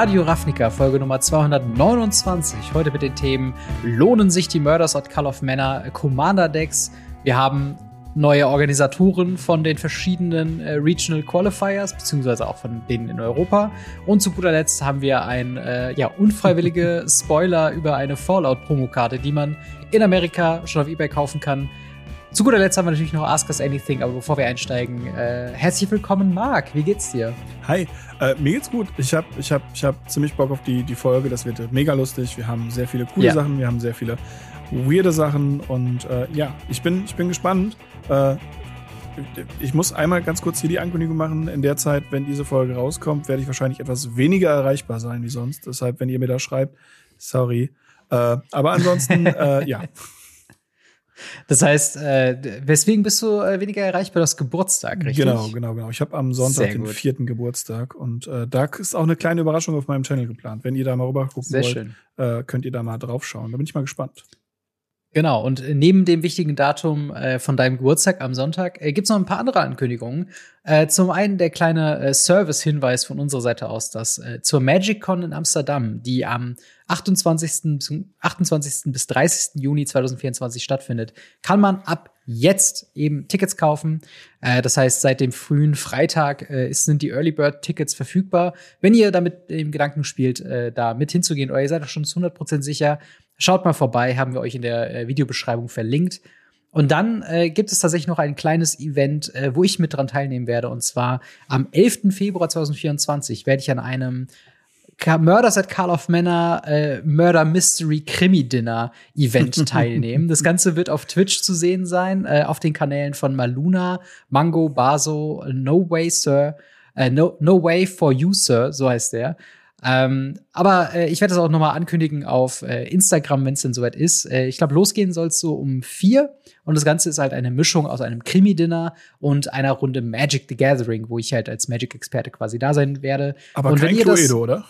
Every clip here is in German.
Radio Ravnica, Folge Nummer 229. Heute mit den Themen Lohnen sich die Murders at Call of Manor Commander Decks? Wir haben neue Organisatoren von den verschiedenen äh, Regional Qualifiers, beziehungsweise auch von denen in Europa. Und zu guter Letzt haben wir ein äh, ja, unfreiwillige Spoiler über eine Fallout-Promokarte, die man in Amerika schon auf Ebay kaufen kann. Zu guter Letzt haben wir natürlich noch Ask Us Anything, aber bevor wir einsteigen, äh, herzlich willkommen, Marc. Wie geht's dir? Hi, äh, mir geht's gut. Ich habe ich hab, ich hab ziemlich Bock auf die, die Folge. Das wird mega lustig. Wir haben sehr viele coole ja. Sachen, wir haben sehr viele weirde Sachen und äh, ja, ich bin, ich bin gespannt. Äh, ich muss einmal ganz kurz hier die Ankündigung machen. In der Zeit, wenn diese Folge rauskommt, werde ich wahrscheinlich etwas weniger erreichbar sein wie sonst. Deshalb, wenn ihr mir da schreibt, sorry. Äh, aber ansonsten, äh, ja. Das heißt, äh, weswegen bist du äh, weniger erreichbar? Das Geburtstag, richtig? Genau, genau, genau. Ich habe am Sonntag den vierten Geburtstag und äh, da ist auch eine kleine Überraschung auf meinem Channel geplant. Wenn ihr da mal rüber gucken Sehr wollt, äh, könnt ihr da mal drauf schauen. Da bin ich mal gespannt. Genau, und neben dem wichtigen Datum äh, von deinem Geburtstag am Sonntag äh, gibt's noch ein paar andere Ankündigungen. Äh, zum einen der kleine äh, Service-Hinweis von unserer Seite aus, dass äh, zur MagicCon in Amsterdam, die am 28. 28. bis 30. Juni 2024 stattfindet, kann man ab jetzt eben Tickets kaufen. Äh, das heißt, seit dem frühen Freitag sind die Early Bird Tickets verfügbar. Wenn ihr damit im Gedanken spielt, da mit hinzugehen oder ihr seid doch schon zu 100% sicher, Schaut mal vorbei, haben wir euch in der äh, Videobeschreibung verlinkt. Und dann äh, gibt es tatsächlich noch ein kleines Event, äh, wo ich mit dran teilnehmen werde. Und zwar am 11. Februar 2024 werde ich an einem Murders at Call of Manor äh, Murder Mystery Krimi Dinner Event teilnehmen. das Ganze wird auf Twitch zu sehen sein, äh, auf den Kanälen von Maluna, Mango, Baso, No Way Sir, äh, no, no Way for You Sir, so heißt der. Ähm, aber äh, ich werde das auch nochmal ankündigen auf äh, Instagram, wenn es denn soweit ist. Äh, ich glaube, losgehen soll es so um vier. Und das Ganze ist halt eine Mischung aus einem Krimi-Dinner und einer Runde Magic the Gathering, wo ich halt als Magic-Experte quasi da sein werde. Aber und kein Cluedo, oder?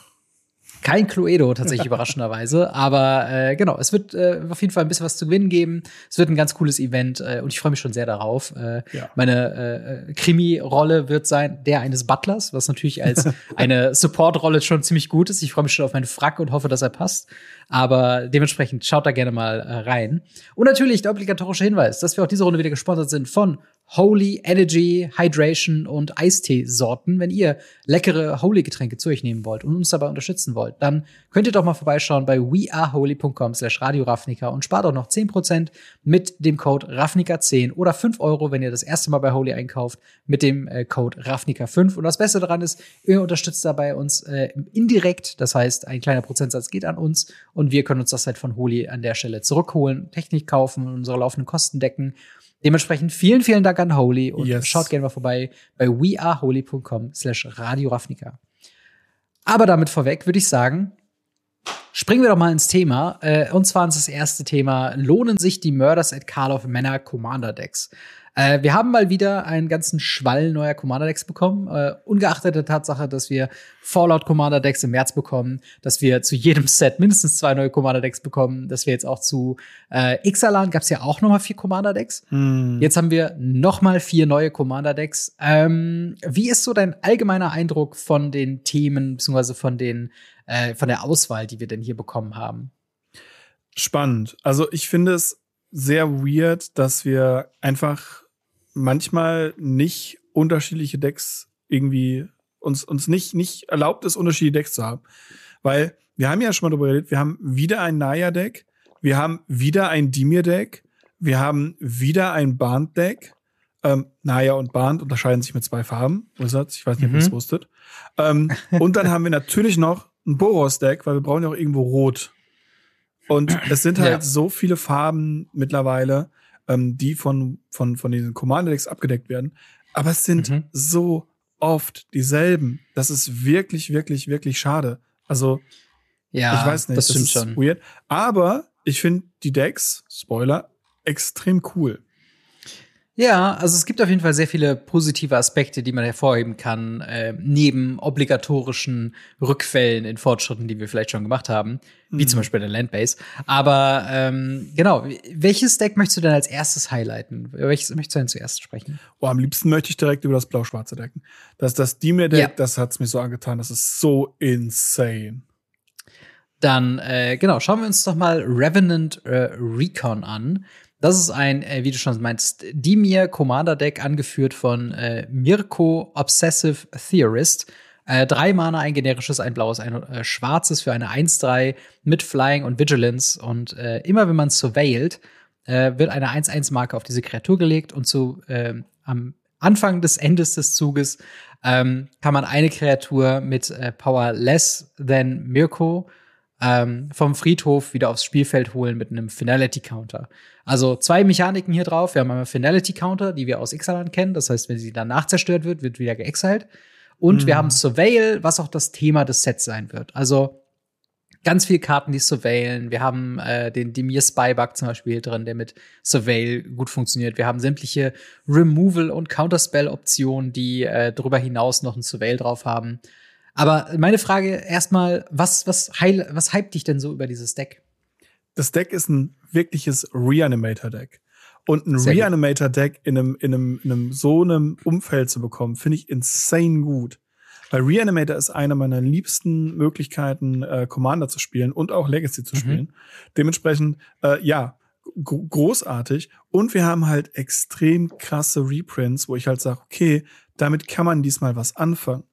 Kein Cluedo tatsächlich überraschenderweise, aber äh, genau, es wird äh, auf jeden Fall ein bisschen was zu gewinnen geben. Es wird ein ganz cooles Event äh, und ich freue mich schon sehr darauf. Äh, ja. Meine äh, Krimi-Rolle wird sein der eines Butlers, was natürlich als eine Support-Rolle schon ziemlich gut ist. Ich freue mich schon auf meinen Frack und hoffe, dass er passt. Aber dementsprechend schaut da gerne mal äh, rein. Und natürlich der obligatorische Hinweis, dass wir auch diese Runde wieder gesponsert sind von Holy Energy, Hydration und Eistee-Sorten. Wenn ihr leckere Holy-Getränke zu euch nehmen wollt und uns dabei unterstützen wollt, dann könnt ihr doch mal vorbeischauen bei weareholy.com slash radioravnica und spart auch noch 10% mit dem Code RAFNICA10 oder 5 Euro, wenn ihr das erste Mal bei Holy einkauft, mit dem äh, Code RAFNICA5. Und das Beste daran ist, ihr unterstützt dabei uns äh, indirekt, das heißt, ein kleiner Prozentsatz geht an uns und wir können uns das halt von Holy an der Stelle zurückholen, Technik kaufen und unsere laufenden Kosten decken. Dementsprechend vielen, vielen Dank an Holy und yes. schaut gerne mal vorbei bei weareholy.com slash Radio Ravnica. Aber damit vorweg würde ich sagen, springen wir doch mal ins Thema. Äh, und zwar ins das erste Thema. Lohnen sich die Murders at Call of Manor Commander Decks? Äh, wir haben mal wieder einen ganzen Schwall neuer Commander-Decks bekommen. Äh, ungeachtet der Tatsache, dass wir Fallout Commander-Decks im März bekommen, dass wir zu jedem Set mindestens zwei neue Commander-Decks bekommen, dass wir jetzt auch zu äh, Ixalan gab es ja auch noch mal vier Commander-Decks. Hm. Jetzt haben wir noch mal vier neue Commander-Decks. Ähm, wie ist so dein allgemeiner Eindruck von den Themen beziehungsweise von den äh, von der Auswahl, die wir denn hier bekommen haben? Spannend. Also ich finde es sehr weird, dass wir einfach manchmal nicht unterschiedliche Decks irgendwie uns, uns nicht, nicht erlaubt ist, unterschiedliche Decks zu haben. Weil wir haben ja schon mal darüber geredet, wir haben wieder ein Naya-Deck, wir haben wieder ein Dimir-Deck, wir haben wieder ein Band-Deck. Ähm, Naya und Band unterscheiden sich mit zwei Farben. Wizards, ich weiß nicht, ob ihr es mhm. wusstet. Ähm, und dann haben wir natürlich noch ein Boros-Deck, weil wir brauchen ja auch irgendwo Rot. Und es sind halt ja. so viele Farben mittlerweile, ähm, die von, von, von diesen Commander-Decks abgedeckt werden. Aber es sind mhm. so oft dieselben. Das ist wirklich, wirklich, wirklich schade. Also, ja, ich weiß nicht, das, stimmt das ist schon. weird. Aber ich finde die Decks, Spoiler, extrem cool. Ja, also es gibt auf jeden Fall sehr viele positive Aspekte, die man hervorheben kann, äh, neben obligatorischen Rückfällen in Fortschritten, die wir vielleicht schon gemacht haben, wie mhm. zum Beispiel der Landbase. Aber ähm, genau, welches Deck möchtest du denn als erstes highlighten? Welches möchtest du denn zuerst sprechen? Oh, am liebsten möchte ich direkt über das blau-schwarze Decken. Das, das Dimir-Deck, ja. das hat's mir so angetan, das ist so insane. Dann, äh, genau, schauen wir uns doch mal Revenant äh, Recon an. Das ist ein, äh, wie du schon meinst, Dimir Commander Deck, angeführt von äh, Mirko Obsessive Theorist. Äh, drei Mana, ein generisches, ein blaues, ein äh, schwarzes für eine 1-3 mit Flying und Vigilance. Und äh, immer wenn man surveillt, äh, wird eine 1-1-Marke auf diese Kreatur gelegt und zu äh, am Anfang des Endes des Zuges ähm, kann man eine Kreatur mit Power less than Mirko ähm, vom Friedhof wieder aufs Spielfeld holen mit einem Finality-Counter. Also zwei Mechaniken hier drauf. Wir haben einmal Finality-Counter, die wir aus Ixalan kennen. Das heißt, wenn sie danach zerstört wird, wird wieder geexiled. Und mhm. wir haben Surveil, was auch das Thema des Sets sein wird. Also ganz viele Karten, die surveilen. Wir haben äh, den Demir Spybug zum Beispiel drin, der mit Surveil gut funktioniert. Wir haben sämtliche Removal- und Counterspell-Optionen, die äh, darüber hinaus noch ein Surveil drauf haben. Aber meine Frage erstmal, was, was, heil, was hypt dich denn so über dieses Deck? Das Deck ist ein wirkliches Reanimator-Deck. Und ein Reanimator-Deck in einem, in, einem, in einem so einem Umfeld zu bekommen, finde ich insane gut. Weil Reanimator ist eine meiner liebsten Möglichkeiten, äh, Commander zu spielen und auch Legacy zu mhm. spielen. Mhm. Dementsprechend, äh, ja, großartig. Und wir haben halt extrem krasse Reprints, wo ich halt sage, okay, damit kann man diesmal was anfangen.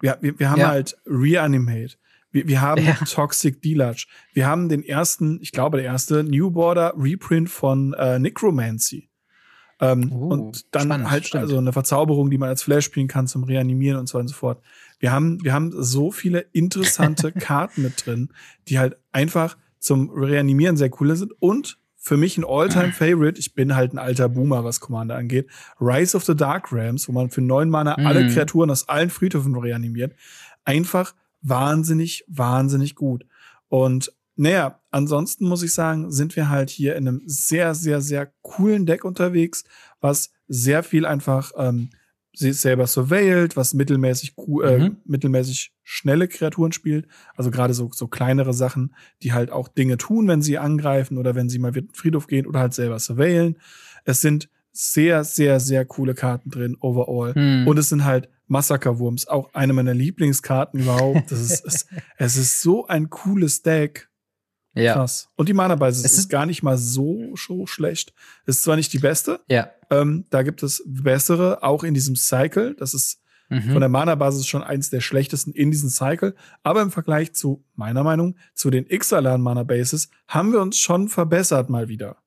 Wir, wir, wir haben ja. halt Reanimate. Wir, wir haben ja. Toxic Deluge. Wir haben den ersten, ich glaube, der erste New Border Reprint von äh, Necromancy. Ähm, oh, und dann spannend, halt stimmt. also eine Verzauberung, die man als Flash spielen kann zum Reanimieren und so weiter und so fort. Wir haben, wir haben so viele interessante Karten mit drin, die halt einfach zum Reanimieren sehr cool sind und für mich ein All-Time-Favorite. Ich bin halt ein alter Boomer, was Commander angeht. Rise of the Dark Rams, wo man für neun Mana mhm. alle Kreaturen aus allen Friedhöfen reanimiert. Einfach wahnsinnig, wahnsinnig gut. Und naja, ansonsten muss ich sagen, sind wir halt hier in einem sehr, sehr, sehr coolen Deck unterwegs, was sehr viel einfach ähm, selber surveiled, was mittelmäßig, äh, mhm. mittelmäßig schnelle Kreaturen spielt. Also gerade so, so kleinere Sachen, die halt auch Dinge tun, wenn sie angreifen oder wenn sie mal in den Friedhof gehen oder halt selber surveilen. Es sind sehr, sehr, sehr coole Karten drin, overall. Mhm. Und es sind halt Massakerwurms, auch eine meiner Lieblingskarten überhaupt. Das ist, es, es ist so ein cooles Deck. Ja. Krass. Und die Mana-Basis ist, ist gar nicht mal so, so schlecht. Ist zwar nicht die beste. Ja. Ähm, da gibt es bessere, auch in diesem Cycle. Das ist mhm. von der Mana-Basis schon eins der schlechtesten in diesem Cycle. Aber im Vergleich zu, meiner Meinung, zu den Ixalan Mana-Bases haben wir uns schon verbessert mal wieder.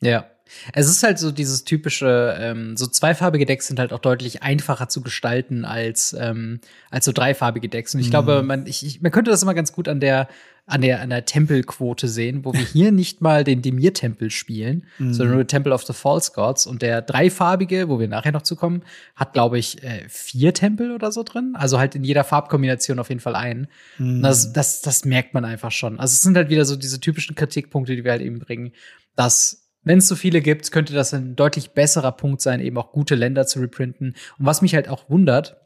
Ja. Es ist halt so dieses typische, ähm, so zweifarbige Decks sind halt auch deutlich einfacher zu gestalten als, ähm, als so dreifarbige Decks. Und ich mhm. glaube, man, ich, ich, man könnte das immer ganz gut an der, an der, an der Tempelquote sehen, wo wir hier nicht mal den Demir-Tempel spielen, mhm. sondern nur Temple of the False Gods. Und der dreifarbige, wo wir nachher noch zu kommen, hat, glaube ich, äh, vier Tempel oder so drin. Also halt in jeder Farbkombination auf jeden Fall einen. Mhm. Das, das, das merkt man einfach schon. Also es sind halt wieder so diese typischen Kritikpunkte, die wir halt eben bringen, dass wenn es so viele gibt, könnte das ein deutlich besserer Punkt sein, eben auch gute Länder zu reprinten. Und was mich halt auch wundert,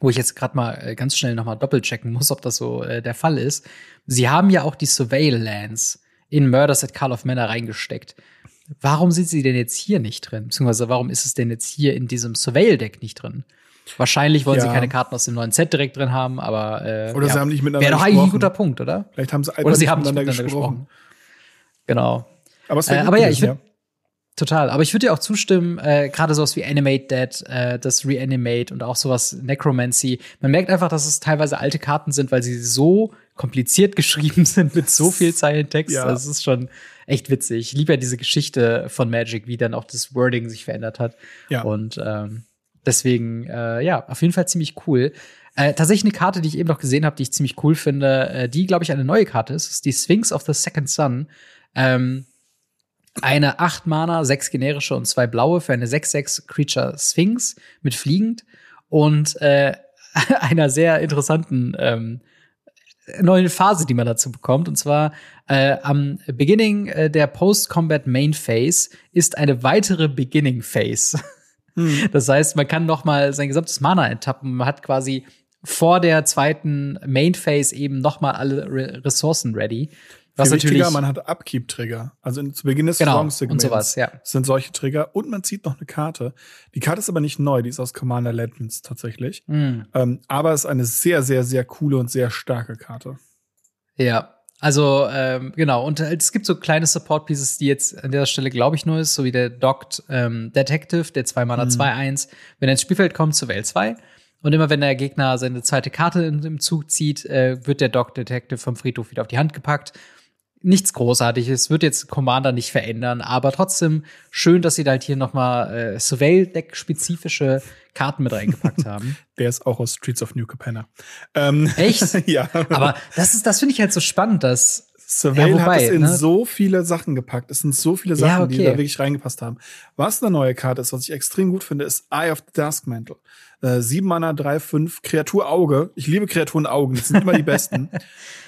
wo ich jetzt gerade mal äh, ganz schnell nochmal doppelchecken muss, ob das so äh, der Fall ist. Sie haben ja auch die Surveil Lands in Murders at Call of Manor reingesteckt. Warum sind sie denn jetzt hier nicht drin? Beziehungsweise warum ist es denn jetzt hier in diesem Surveil-Deck nicht drin? Wahrscheinlich wollen ja. sie keine Karten aus dem neuen Set direkt drin haben, aber äh, oder ja, sie haben nicht miteinander Wäre doch eigentlich ein guter Punkt, oder? Vielleicht haben sie oder sie haben nicht miteinander gesprochen. gesprochen. Genau. Aber, äh, aber ja, ich würde Total. Aber ich würde dir auch zustimmen, äh, gerade sowas wie Animate Dead, äh, das Reanimate und auch sowas Necromancy. Man merkt einfach, dass es teilweise alte Karten sind, weil sie so kompliziert geschrieben sind mit so viel Zeilentext. Ja. Das ist schon echt witzig. Ich liebe ja diese Geschichte von Magic, wie dann auch das Wording sich verändert hat. Ja. Und ähm, deswegen, äh, ja, auf jeden Fall ziemlich cool. Äh, tatsächlich eine Karte, die ich eben noch gesehen habe, die ich ziemlich cool finde, äh, die, glaube ich, eine neue Karte ist, ist die Sphinx of the Second Sun. Ähm, eine 8 Mana, 6 generische und 2 blaue für eine 6-6 Creature Sphinx mit fliegend und äh, einer sehr interessanten ähm, neue Phase, die man dazu bekommt. Und zwar äh, am Beginning äh, der Post-Combat Main Phase ist eine weitere Beginning Phase. Hm. Das heißt, man kann noch mal sein gesamtes Mana enttappen. Man hat quasi vor der zweiten Main Phase eben noch mal alle Re Ressourcen ready. Was natürlich man hat Upkeep-Trigger. Also zu Beginn des genau, und sowas, ja. sind solche Trigger. Und man zieht noch eine Karte. Die Karte ist aber nicht neu, die ist aus Commander Legends tatsächlich. Mm. Ähm, aber ist eine sehr, sehr, sehr coole und sehr starke Karte. Ja, also ähm, genau, und es gibt so kleine Support-Pieces, die jetzt an der Stelle, glaube ich, nur ist, so wie der Docked ähm, Detective, der 2 Mana 2-1. Mhm. Wenn er ins Spielfeld kommt, zu Welt 2. Und immer wenn der Gegner seine zweite Karte im Zug zieht, äh, wird der Docked Detective vom Friedhof wieder auf die Hand gepackt nichts Großartiges, wird jetzt Commander nicht verändern, aber trotzdem schön, dass sie da halt hier nochmal äh, Surveil-Deck-spezifische Karten mit reingepackt haben. Der ist auch aus Streets of New Capenna. Ähm, Echt? ja. Aber das ist, das finde ich halt so spannend, dass Surveil ja, hat es in ne? so viele Sachen gepackt. Es sind so viele Sachen, ja, okay. die da wirklich reingepasst haben. Was eine neue Karte ist, was ich extrem gut finde, ist Eye of the Duskmantle. Äh, sieben Mana, drei, fünf, Kreatur Auge. Ich liebe Kreaturen Augen, das sind immer die besten.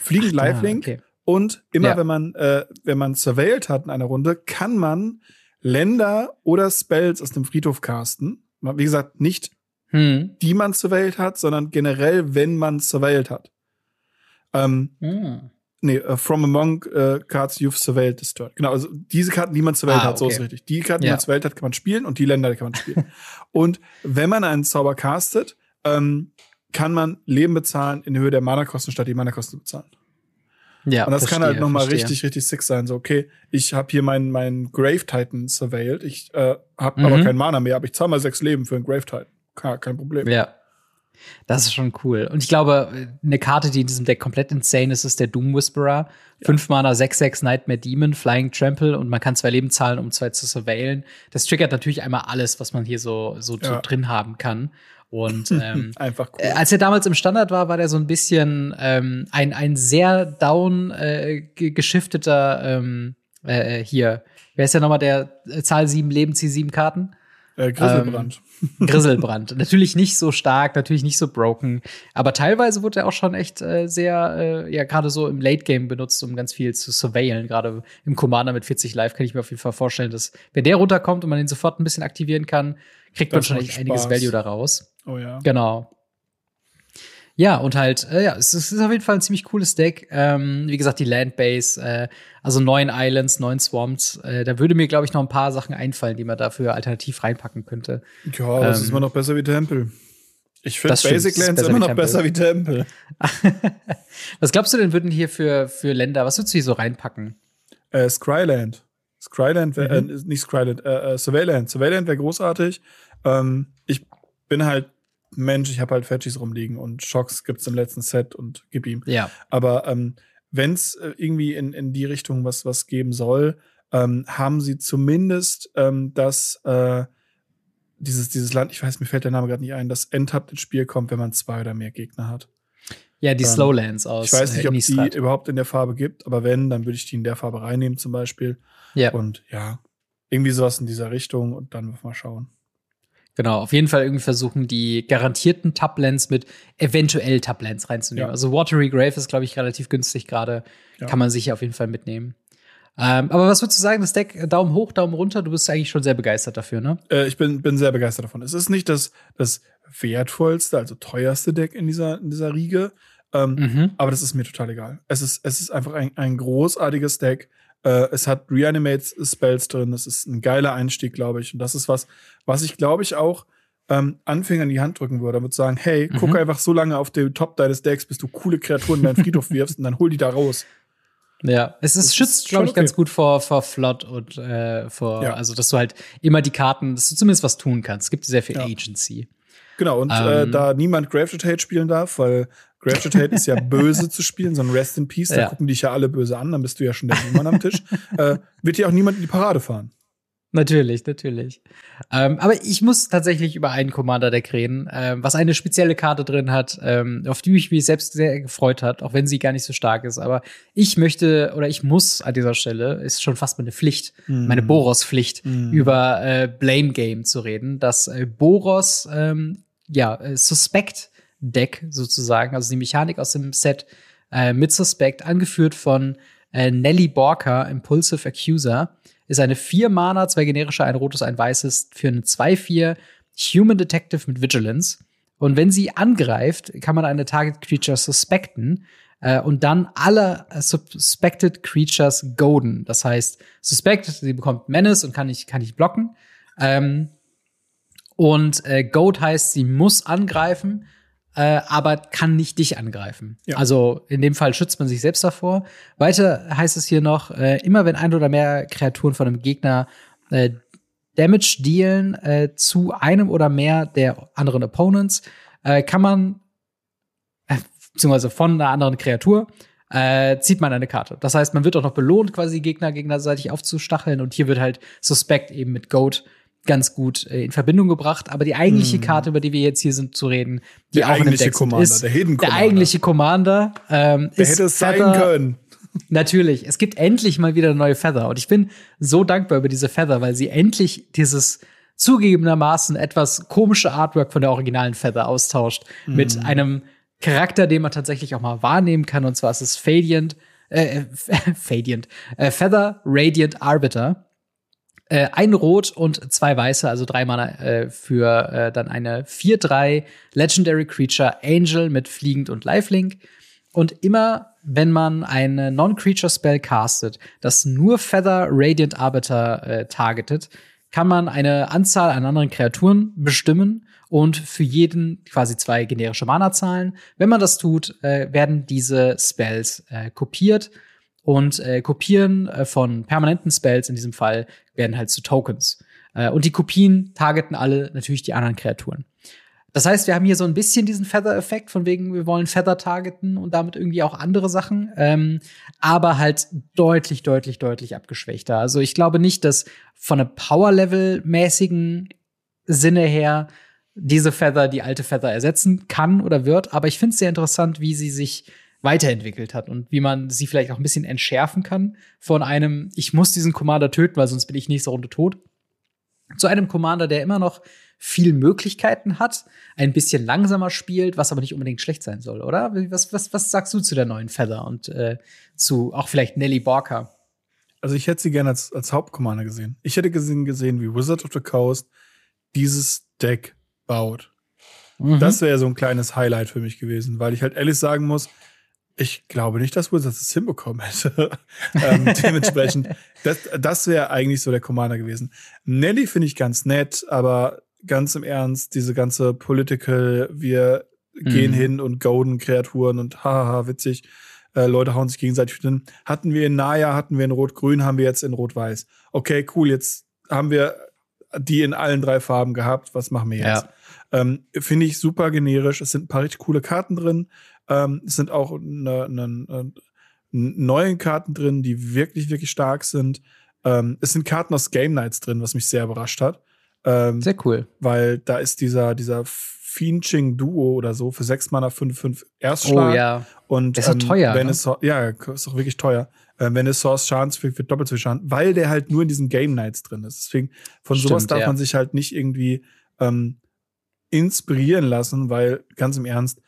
Fliegend Lifelink. Ah, okay. Und immer ja. wenn man, äh, wenn man surveilled hat in einer Runde, kann man Länder oder Spells aus dem Friedhof casten. Wie gesagt, nicht hm. die man surveilled hat, sondern generell, wenn man surveilled hat. Ähm, hm. Nee, uh, from among uh, cards you've surveilled destroyed. Genau, also diese Karten, die man surveilled ah, hat, so ist richtig. Die Karten, die man surveilled hat, kann man spielen und die Länder die kann man spielen. und wenn man einen Zauber castet, ähm, kann man Leben bezahlen in Höhe der Mana-Kosten statt die Mana-Kosten bezahlen. Ja, und das verstehe, kann halt nochmal richtig, richtig sick sein. So, okay, ich habe hier meinen mein Grave Titan surveilled. Ich äh, habe mhm. aber kein Mana mehr, aber ich zahle mal sechs Leben für einen Grave Titan. Kein, kein Problem. Ja. Das ist schon cool. Und ich glaube, eine Karte, die in diesem Deck komplett insane ist, ist der Doom Whisperer. Ja. Fünf Mana, 6-6 Nightmare Demon, Flying Trample und man kann zwei Leben zahlen, um zwei zu surveillen. Das triggert natürlich einmal alles, was man hier so, so, ja. so drin haben kann. Und ähm, einfach cool. Äh, als er damals im Standard war, war der so ein bisschen ähm, ein, ein sehr down äh, geschifteter ähm, äh, äh, hier. Wer ist ja nochmal der äh, Zahl 7 Leben, Ziel 7 Karten? Äh, Grisselbrand. Ähm, Grisselbrand. natürlich nicht so stark, natürlich nicht so broken, aber teilweise wurde er auch schon echt äh, sehr, äh, ja, gerade so im Late Game benutzt, um ganz viel zu surveillen. Gerade im Commander mit 40 Live kann ich mir auf jeden Fall vorstellen, dass wenn der runterkommt und man ihn sofort ein bisschen aktivieren kann, kriegt man schon echt einiges Value daraus. Oh ja. Genau. Ja, und halt, äh, ja, es ist auf jeden Fall ein ziemlich cooles Deck. Ähm, wie gesagt, die Landbase, äh, also neun Islands, neun Swamps. Äh, da würde mir, glaube ich, noch ein paar Sachen einfallen, die man dafür alternativ reinpacken könnte. Ja, das ähm, ist immer noch besser wie Tempel. Ich finde Basic Lands immer noch Temple. besser wie Tempel. was glaubst du denn, würden hier für, für Länder, was würdest du hier so reinpacken? Äh, Skryland. Skryland, wär, mhm. äh, nicht Skryland, äh, äh, Surveilland. Surveilland wäre großartig. Ähm, ich bin halt Mensch, ich habe halt Fetchies rumliegen und Schocks gibt's im letzten Set und gib ihm. Ja. Aber ähm, wenn es äh, irgendwie in, in die Richtung was, was geben soll, ähm, haben sie zumindest ähm, das, äh, dieses, dieses Land, ich weiß, mir fällt der Name gerade nicht ein, das Endhabt ins Spiel kommt, wenn man zwei oder mehr Gegner hat. Ja, die ähm, Slowlands aus. Ich weiß nicht, äh, ob die überhaupt in der Farbe gibt, aber wenn, dann würde ich die in der Farbe reinnehmen zum Beispiel. Ja. Und ja, irgendwie sowas in dieser Richtung und dann mal schauen. Genau, auf jeden Fall irgendwie versuchen, die garantierten Tublands mit eventuell Tublands reinzunehmen. Ja. Also Watery Grave ist, glaube ich, relativ günstig gerade. Ja. Kann man sich auf jeden Fall mitnehmen. Ähm, aber was würdest du sagen, das Deck Daumen hoch, Daumen runter? Du bist eigentlich schon sehr begeistert dafür, ne? Äh, ich bin, bin sehr begeistert davon. Es ist nicht das, das wertvollste, also teuerste Deck in dieser, in dieser Riege. Ähm, mhm. Aber das ist mir total egal. Es ist, es ist einfach ein, ein großartiges Deck. Äh, es hat Reanimate-Spells drin. Das ist ein geiler Einstieg, glaube ich. Und das ist was, was ich, glaube ich, auch ähm, Anfängern in die Hand drücken würde, damit sagen, hey, mhm. guck einfach so lange auf den Top deines Decks, bis du coole Kreaturen in deinen Friedhof wirfst und dann hol die da raus. Ja, es ist, schützt, glaube ich, okay. ganz gut vor, vor Flood und äh, vor, ja. also dass du halt immer die Karten, dass du zumindest was tun kannst. Es gibt sehr viel ja. Agency. Genau, und äh, ähm, äh, da niemand Grave Hate spielen darf, weil Grave ist ja böse zu spielen, so ein Rest in Peace, da ja. gucken dich ja alle böse an, dann bist du ja schon der Mann am Tisch. Äh, wird dir auch niemand in die Parade fahren. Natürlich, natürlich. Ähm, aber ich muss tatsächlich über einen Commander-Deck reden, ähm, was eine spezielle Karte drin hat, ähm, auf die ich mich selbst sehr gefreut hat, auch wenn sie gar nicht so stark ist. Aber ich möchte oder ich muss an dieser Stelle, ist schon fast meine Pflicht, mm. meine Boros-Pflicht, mm. über äh, Blame Game zu reden. Das äh, Boros, ähm, ja, äh, Suspect Deck sozusagen, also die Mechanik aus dem Set äh, mit Suspect, angeführt von äh, Nelly Borka, Impulsive Accuser. Ist eine 4 Mana, zwei generische, ein rotes, ein weißes für eine 2-4 Human Detective mit Vigilance. Und wenn sie angreift, kann man eine Target Creature suspecten äh, und dann alle äh, Suspected Creatures goaden. Das heißt, Suspect, sie bekommt Menace und kann nicht, kann nicht blocken. Ähm, und äh, Goat heißt, sie muss angreifen, äh, aber kann nicht dich angreifen. Ja. Also in dem Fall schützt man sich selbst davor. Weiter heißt es hier noch, äh, immer wenn ein oder mehr Kreaturen von einem Gegner äh, Damage dealen äh, zu einem oder mehr der anderen Opponents, äh, kann man, äh, beziehungsweise von einer anderen Kreatur, äh, zieht man eine Karte. Das heißt, man wird auch noch belohnt, quasi Gegner gegnerseitig aufzustacheln und hier wird halt Suspect eben mit Goat ganz gut äh, in Verbindung gebracht. Aber die eigentliche mm. Karte, über die wir jetzt hier sind zu reden, die der auch in dem Deck Commander, ist, der, Hidden der eigentliche Commander, ähm, der ist hätte es sein können. Natürlich, es gibt endlich mal wieder neue Feather und ich bin so dankbar über diese Feather, weil sie endlich dieses zugegebenermaßen etwas komische Artwork von der originalen Feather austauscht mm. mit einem Charakter, den man tatsächlich auch mal wahrnehmen kann und zwar ist es Fadiant, äh, Fadiant, äh, Feather Radiant Arbiter äh, ein Rot und zwei Weiße, also drei Mana äh, für äh, dann eine 4-3 Legendary Creature Angel mit Fliegend und Lifelink. Und immer, wenn man eine Non-Creature-Spell castet, das nur Feather Radiant Arbiter äh, targetet, kann man eine Anzahl an anderen Kreaturen bestimmen und für jeden quasi zwei generische Mana zahlen. Wenn man das tut, äh, werden diese Spells äh, kopiert und äh, Kopieren äh, von permanenten Spells in diesem Fall werden halt zu Tokens. Äh, und die Kopien targeten alle natürlich die anderen Kreaturen. Das heißt, wir haben hier so ein bisschen diesen Feather-Effekt, von wegen, wir wollen Feather targeten und damit irgendwie auch andere Sachen, ähm, aber halt deutlich, deutlich, deutlich abgeschwächter. Also ich glaube nicht, dass von einem Power-Level-mäßigen Sinne her diese Feather die alte Feather ersetzen kann oder wird, aber ich finde es sehr interessant, wie sie sich weiterentwickelt hat und wie man sie vielleicht auch ein bisschen entschärfen kann von einem, ich muss diesen Commander töten, weil sonst bin ich nächste Runde tot, zu einem Commander, der immer noch viel Möglichkeiten hat, ein bisschen langsamer spielt, was aber nicht unbedingt schlecht sein soll, oder? Was, was, was sagst du zu der neuen Feather und äh, zu auch vielleicht Nelly Barker? Also ich hätte sie gerne als, als Hauptcommander gesehen. Ich hätte gesehen, gesehen, wie Wizard of the Coast dieses Deck baut. Mhm. Das wäre so ein kleines Highlight für mich gewesen, weil ich halt ehrlich sagen muss, ich glaube nicht, dass Wizards es hinbekommen hätte. ähm, dementsprechend, das, das wäre eigentlich so der Commander gewesen. Nelly finde ich ganz nett, aber ganz im Ernst, diese ganze Political, wir mhm. gehen hin und golden Kreaturen und haha, witzig, äh, Leute hauen sich gegenseitig hin. Hatten wir in Naya, hatten wir in Rot-Grün, haben wir jetzt in Rot-Weiß. Okay, cool, jetzt haben wir die in allen drei Farben gehabt. Was machen wir jetzt? Ja. Ähm, Finde ich super generisch. Es sind ein paar richtig coole Karten drin. Ähm, es sind auch ne, ne, ne, neue Karten drin, die wirklich, wirklich stark sind. Ähm, es sind Karten aus Game Nights drin, was mich sehr überrascht hat. Ähm, sehr cool. Weil da ist dieser, dieser Fienching Duo oder so für 6 Mana 5, 5 Erstschlag. Oh ja. Und das ist ähm, teuer. Wenn ne? es, ja, ist auch wirklich teuer. Ähm, wenn es Source Schadensweg wird doppelt so viel Schaden, weil der halt nur in diesen Game Nights drin ist. Deswegen, von Stimmt, sowas darf ja. man sich halt nicht irgendwie ähm, inspirieren lassen, weil ganz im Ernst,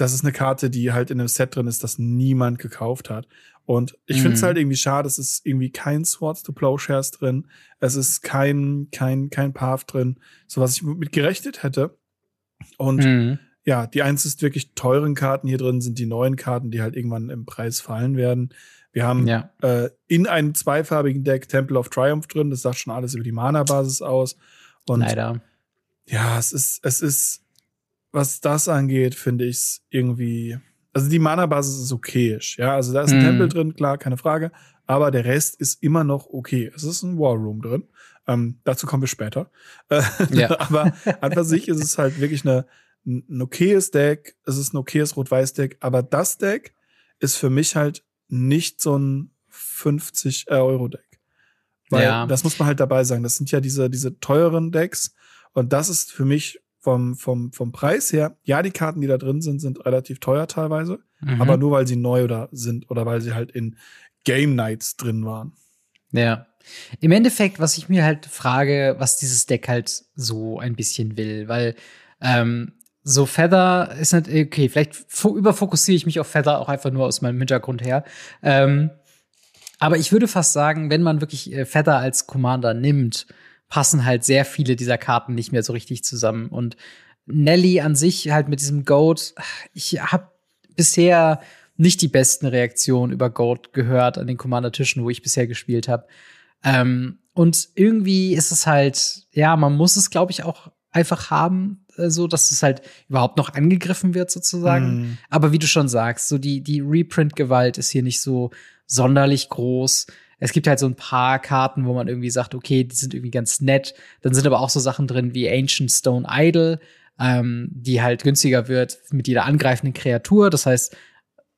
das ist eine Karte, die halt in einem Set drin ist, das niemand gekauft hat. Und ich mhm. finde es halt irgendwie schade, es ist irgendwie kein Swords to Plowshares drin. Es ist kein, kein, kein Path drin, so was ich mit gerechnet hätte. Und mhm. ja, die einzig wirklich teuren Karten hier drin sind die neuen Karten, die halt irgendwann im Preis fallen werden. Wir haben ja. äh, in einem zweifarbigen Deck Temple of Triumph drin. Das sagt schon alles über die Mana-Basis aus. Und Leider. Ja, es ist, es ist was das angeht, finde ich es irgendwie. Also die Mana-Basis ist okayisch, ja. Also da ist ein mm. Tempel drin, klar, keine Frage. Aber der Rest ist immer noch okay. Es ist ein War Room drin. Ähm, dazu kommen wir später. Ja. aber an für sich ist es halt wirklich eine, ein okayes Deck. Es ist ein okayes Rot-Weiß-Deck. Aber das Deck ist für mich halt nicht so ein 50-Euro-Deck. Weil ja. das muss man halt dabei sagen. Das sind ja diese, diese teuren Decks. Und das ist für mich vom, vom, vom Preis her, ja, die Karten, die da drin sind, sind relativ teuer teilweise, mhm. aber nur weil sie neu oder sind oder weil sie halt in Game Nights drin waren. Ja. Im Endeffekt, was ich mir halt frage, was dieses Deck halt so ein bisschen will, weil ähm, so Feather ist nicht, okay, vielleicht überfokussiere ich mich auf Feather auch einfach nur aus meinem Hintergrund her. Ähm, aber ich würde fast sagen, wenn man wirklich äh, Feather als Commander nimmt, passen halt sehr viele dieser Karten nicht mehr so richtig zusammen. Und Nelly an sich halt mit diesem Goat, ich habe bisher nicht die besten Reaktionen über Goat gehört an den Commander-Tischen, wo ich bisher gespielt habe. Ähm, und irgendwie ist es halt, ja, man muss es, glaube ich, auch einfach haben, äh, so dass es halt überhaupt noch angegriffen wird sozusagen. Mm. Aber wie du schon sagst, so die die Reprint-Gewalt ist hier nicht so sonderlich groß. Es gibt halt so ein paar Karten, wo man irgendwie sagt, okay, die sind irgendwie ganz nett. Dann sind aber auch so Sachen drin wie Ancient Stone Idol, ähm, die halt günstiger wird mit jeder angreifenden Kreatur. Das heißt,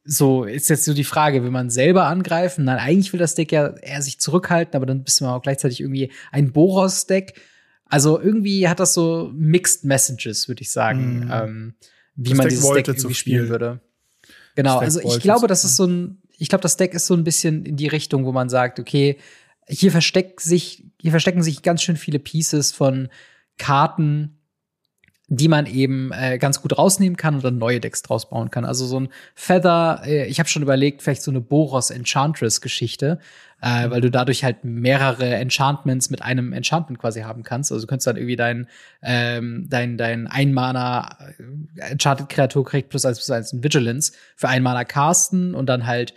so ist jetzt so die Frage, will man selber angreifen? Nein, eigentlich will das Deck ja eher sich zurückhalten, aber dann bist du auch gleichzeitig irgendwie ein Boros-Deck. Also irgendwie hat das so Mixed Messages, würde ich sagen, mm. ähm, wie das man Deck dieses Deck irgendwie spielen würde. Genau, also ich glaube, das ist so ein, ich glaube, das Deck ist so ein bisschen in die Richtung, wo man sagt, okay, hier versteckt sich, hier verstecken sich ganz schön viele Pieces von Karten, die man eben äh, ganz gut rausnehmen kann und dann neue Decks draus bauen kann. Also so ein Feather, äh, ich habe schon überlegt, vielleicht so eine Boros Enchantress Geschichte, äh, weil du dadurch halt mehrere Enchantments mit einem Enchantment quasi haben kannst. Also du könntest dann irgendwie dein ähm, dein dein Einmaner äh, Enchanted Kreatur kriegt plus eins plus eins in Vigilance für Einmaner casten und dann halt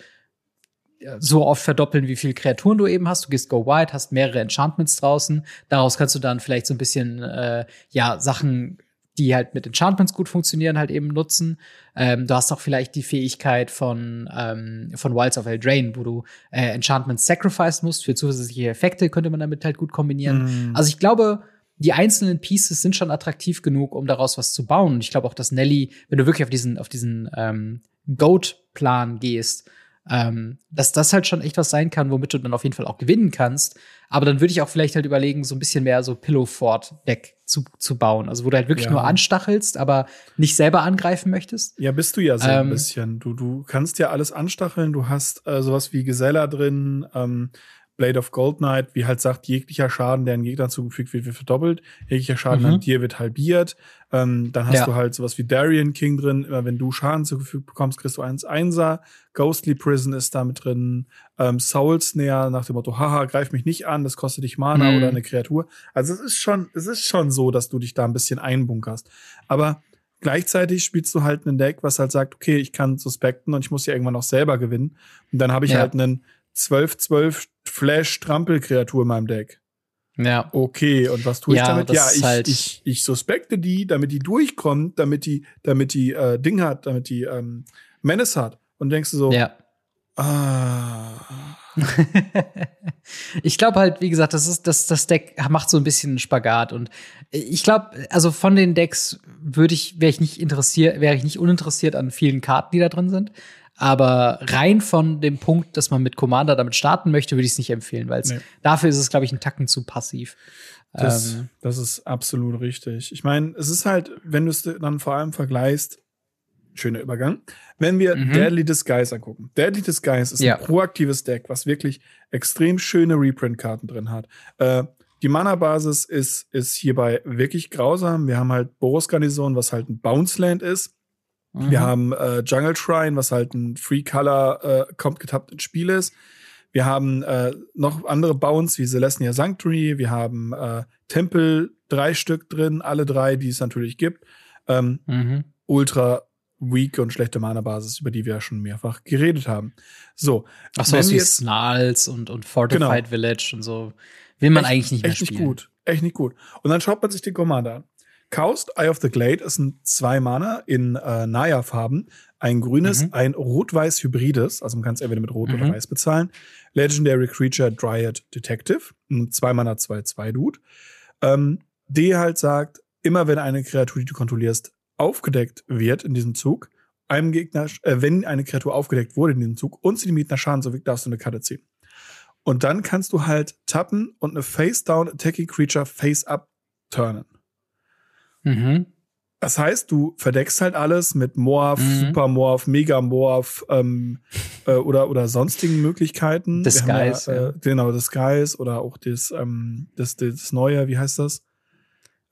so oft verdoppeln, wie viele Kreaturen du eben hast. Du gehst Go Wide, hast mehrere Enchantments draußen. Daraus kannst du dann vielleicht so ein bisschen äh, ja Sachen die halt mit Enchantments gut funktionieren, halt eben nutzen. Ähm, du hast auch vielleicht die Fähigkeit von, ähm, von Wilds of Eldraine, wo du äh, Enchantments sacrifice musst für zusätzliche Effekte, könnte man damit halt gut kombinieren. Mm. Also ich glaube, die einzelnen Pieces sind schon attraktiv genug, um daraus was zu bauen. Und ich glaube auch, dass Nelly, wenn du wirklich auf diesen, auf diesen ähm, Goat-Plan gehst, ähm, dass das halt schon echt was sein kann, womit du dann auf jeden Fall auch gewinnen kannst. Aber dann würde ich auch vielleicht halt überlegen, so ein bisschen mehr so Pillow-Fort-Deck zu, zu bauen. Also wo du halt wirklich ja. nur anstachelst, aber nicht selber angreifen möchtest. Ja, bist du ja so ähm, ein bisschen. Du, du kannst ja alles anstacheln. Du hast äh, sowas wie Gesella drin. Ähm, Blade of Gold Knight, wie halt sagt, jeglicher Schaden, der einem Gegner zugefügt wird, wird verdoppelt. Jeglicher Schaden mhm. an dir wird halbiert. Ähm, dann hast ja. du halt sowas wie Darien King drin. Immer wenn du Schaden zugefügt bekommst, kriegst du eins Einser. Ghostly Prison ist da mit drin. Ähm, Soul Snare nach dem Motto, haha, greif mich nicht an, das kostet dich Mana mhm. oder eine Kreatur. Also es ist schon, es ist schon so, dass du dich da ein bisschen einbunkerst. Aber gleichzeitig spielst du halt ein Deck, was halt sagt, okay, ich kann suspekten und ich muss ja irgendwann auch selber gewinnen. Und dann habe ich ja. halt einen 12-12 Flash-Trampelkreatur in meinem Deck. Ja. Okay, und was tue ich damit? Ja, ich, halt ich, ich suspekte die, damit die durchkommt, damit die, damit die äh, Ding hat, damit die ähm, Menace hat. Und denkst du so, ja. ah. ich glaube halt, wie gesagt, das ist das das Deck macht so ein bisschen Spagat und ich glaube, also von den Decks würde ich wäre ich nicht interessiert, wäre ich nicht uninteressiert an vielen Karten, die da drin sind. Aber rein von dem Punkt, dass man mit Commander damit starten möchte, würde ich es nicht empfehlen, weil nee. dafür ist es, glaube ich, ein Tacken zu passiv. Das, ähm, das ist absolut richtig. Ich meine, es ist halt, wenn du es dann vor allem vergleichst, schöner Übergang, wenn wir mhm. Deadly Disguise angucken. Deadly Disguise ist ja. ein proaktives Deck, was wirklich extrem schöne Reprint-Karten drin hat. Äh, die Mana-Basis ist, ist hierbei wirklich grausam. Wir haben halt Boros Garnison, was halt ein Bounce-Land ist. Mhm. Wir haben äh, Jungle Shrine, was halt ein Free Color äh, kommt getappt ins Spiel ist. Wir haben äh, noch andere Bounce wie Celestia Sanctuary. Wir haben äh, Tempel, drei Stück drin, alle drei, die es natürlich gibt. Ähm, mhm. Ultra weak und schlechte Mana-Basis, über die wir ja schon mehrfach geredet haben. So. Ach so, wie Snarls und, und Fortified genau. Village und so. Will man echt, eigentlich nicht mehr echt spielen. Echt nicht gut. Echt nicht gut. Und dann schaut man sich den Commander an. Kaust, Eye of the Glade ist ein zwei Mana in äh, Naya-Farben. Ein grünes, mhm. ein rot-weiß hybrides, also man kann es entweder mit rot mhm. oder weiß bezahlen. Legendary Creature Dryad Detective, ein zwei Mana 2-2 Dude. Ähm, die halt sagt, immer wenn eine Kreatur, die du kontrollierst, aufgedeckt wird in diesem Zug, einem Gegner, äh, wenn eine Kreatur aufgedeckt wurde in diesem Zug und sie die Gegner Schaden so wirkt, darfst du eine Karte ziehen. Und dann kannst du halt tappen und eine Face-Down Attacking Creature Face-Up turnen. Mhm. Das heißt, du verdeckst halt alles mit Morph, mhm. Supermorph, Megamorph ähm, äh, oder, oder sonstigen Möglichkeiten. Disguise. Ja, äh, genau, Disguise oder auch das, ähm, das, das neue, wie heißt das?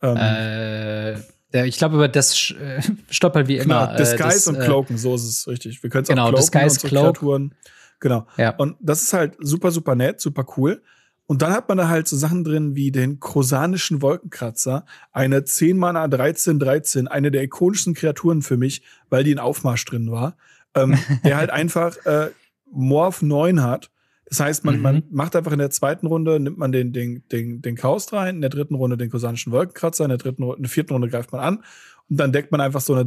Ähm, äh, Der, ich glaube, über das äh, stoppert wie immer. Genau, Disguise äh, das, und Cloaken, so ist es richtig. Wir können es genau, auch cloaken Disguise, unsere Cloak. Kreaturen. Genau. Ja. Und das ist halt super, super nett, super cool. Und dann hat man da halt so Sachen drin wie den krosanischen Wolkenkratzer, eine 10 Mana 13 13, eine der ikonischsten Kreaturen für mich, weil die in Aufmarsch drin war, ähm, der halt einfach äh, Morph 9 hat. Das heißt, man, Mhm. man macht einfach in der zweiten Runde, nimmt man den, den, den, den Chaos rein, in der dritten Runde den krosanischen Wolkenkratzer, in der dritten Runde, in der vierten Runde greift man an und dann deckt man einfach so eine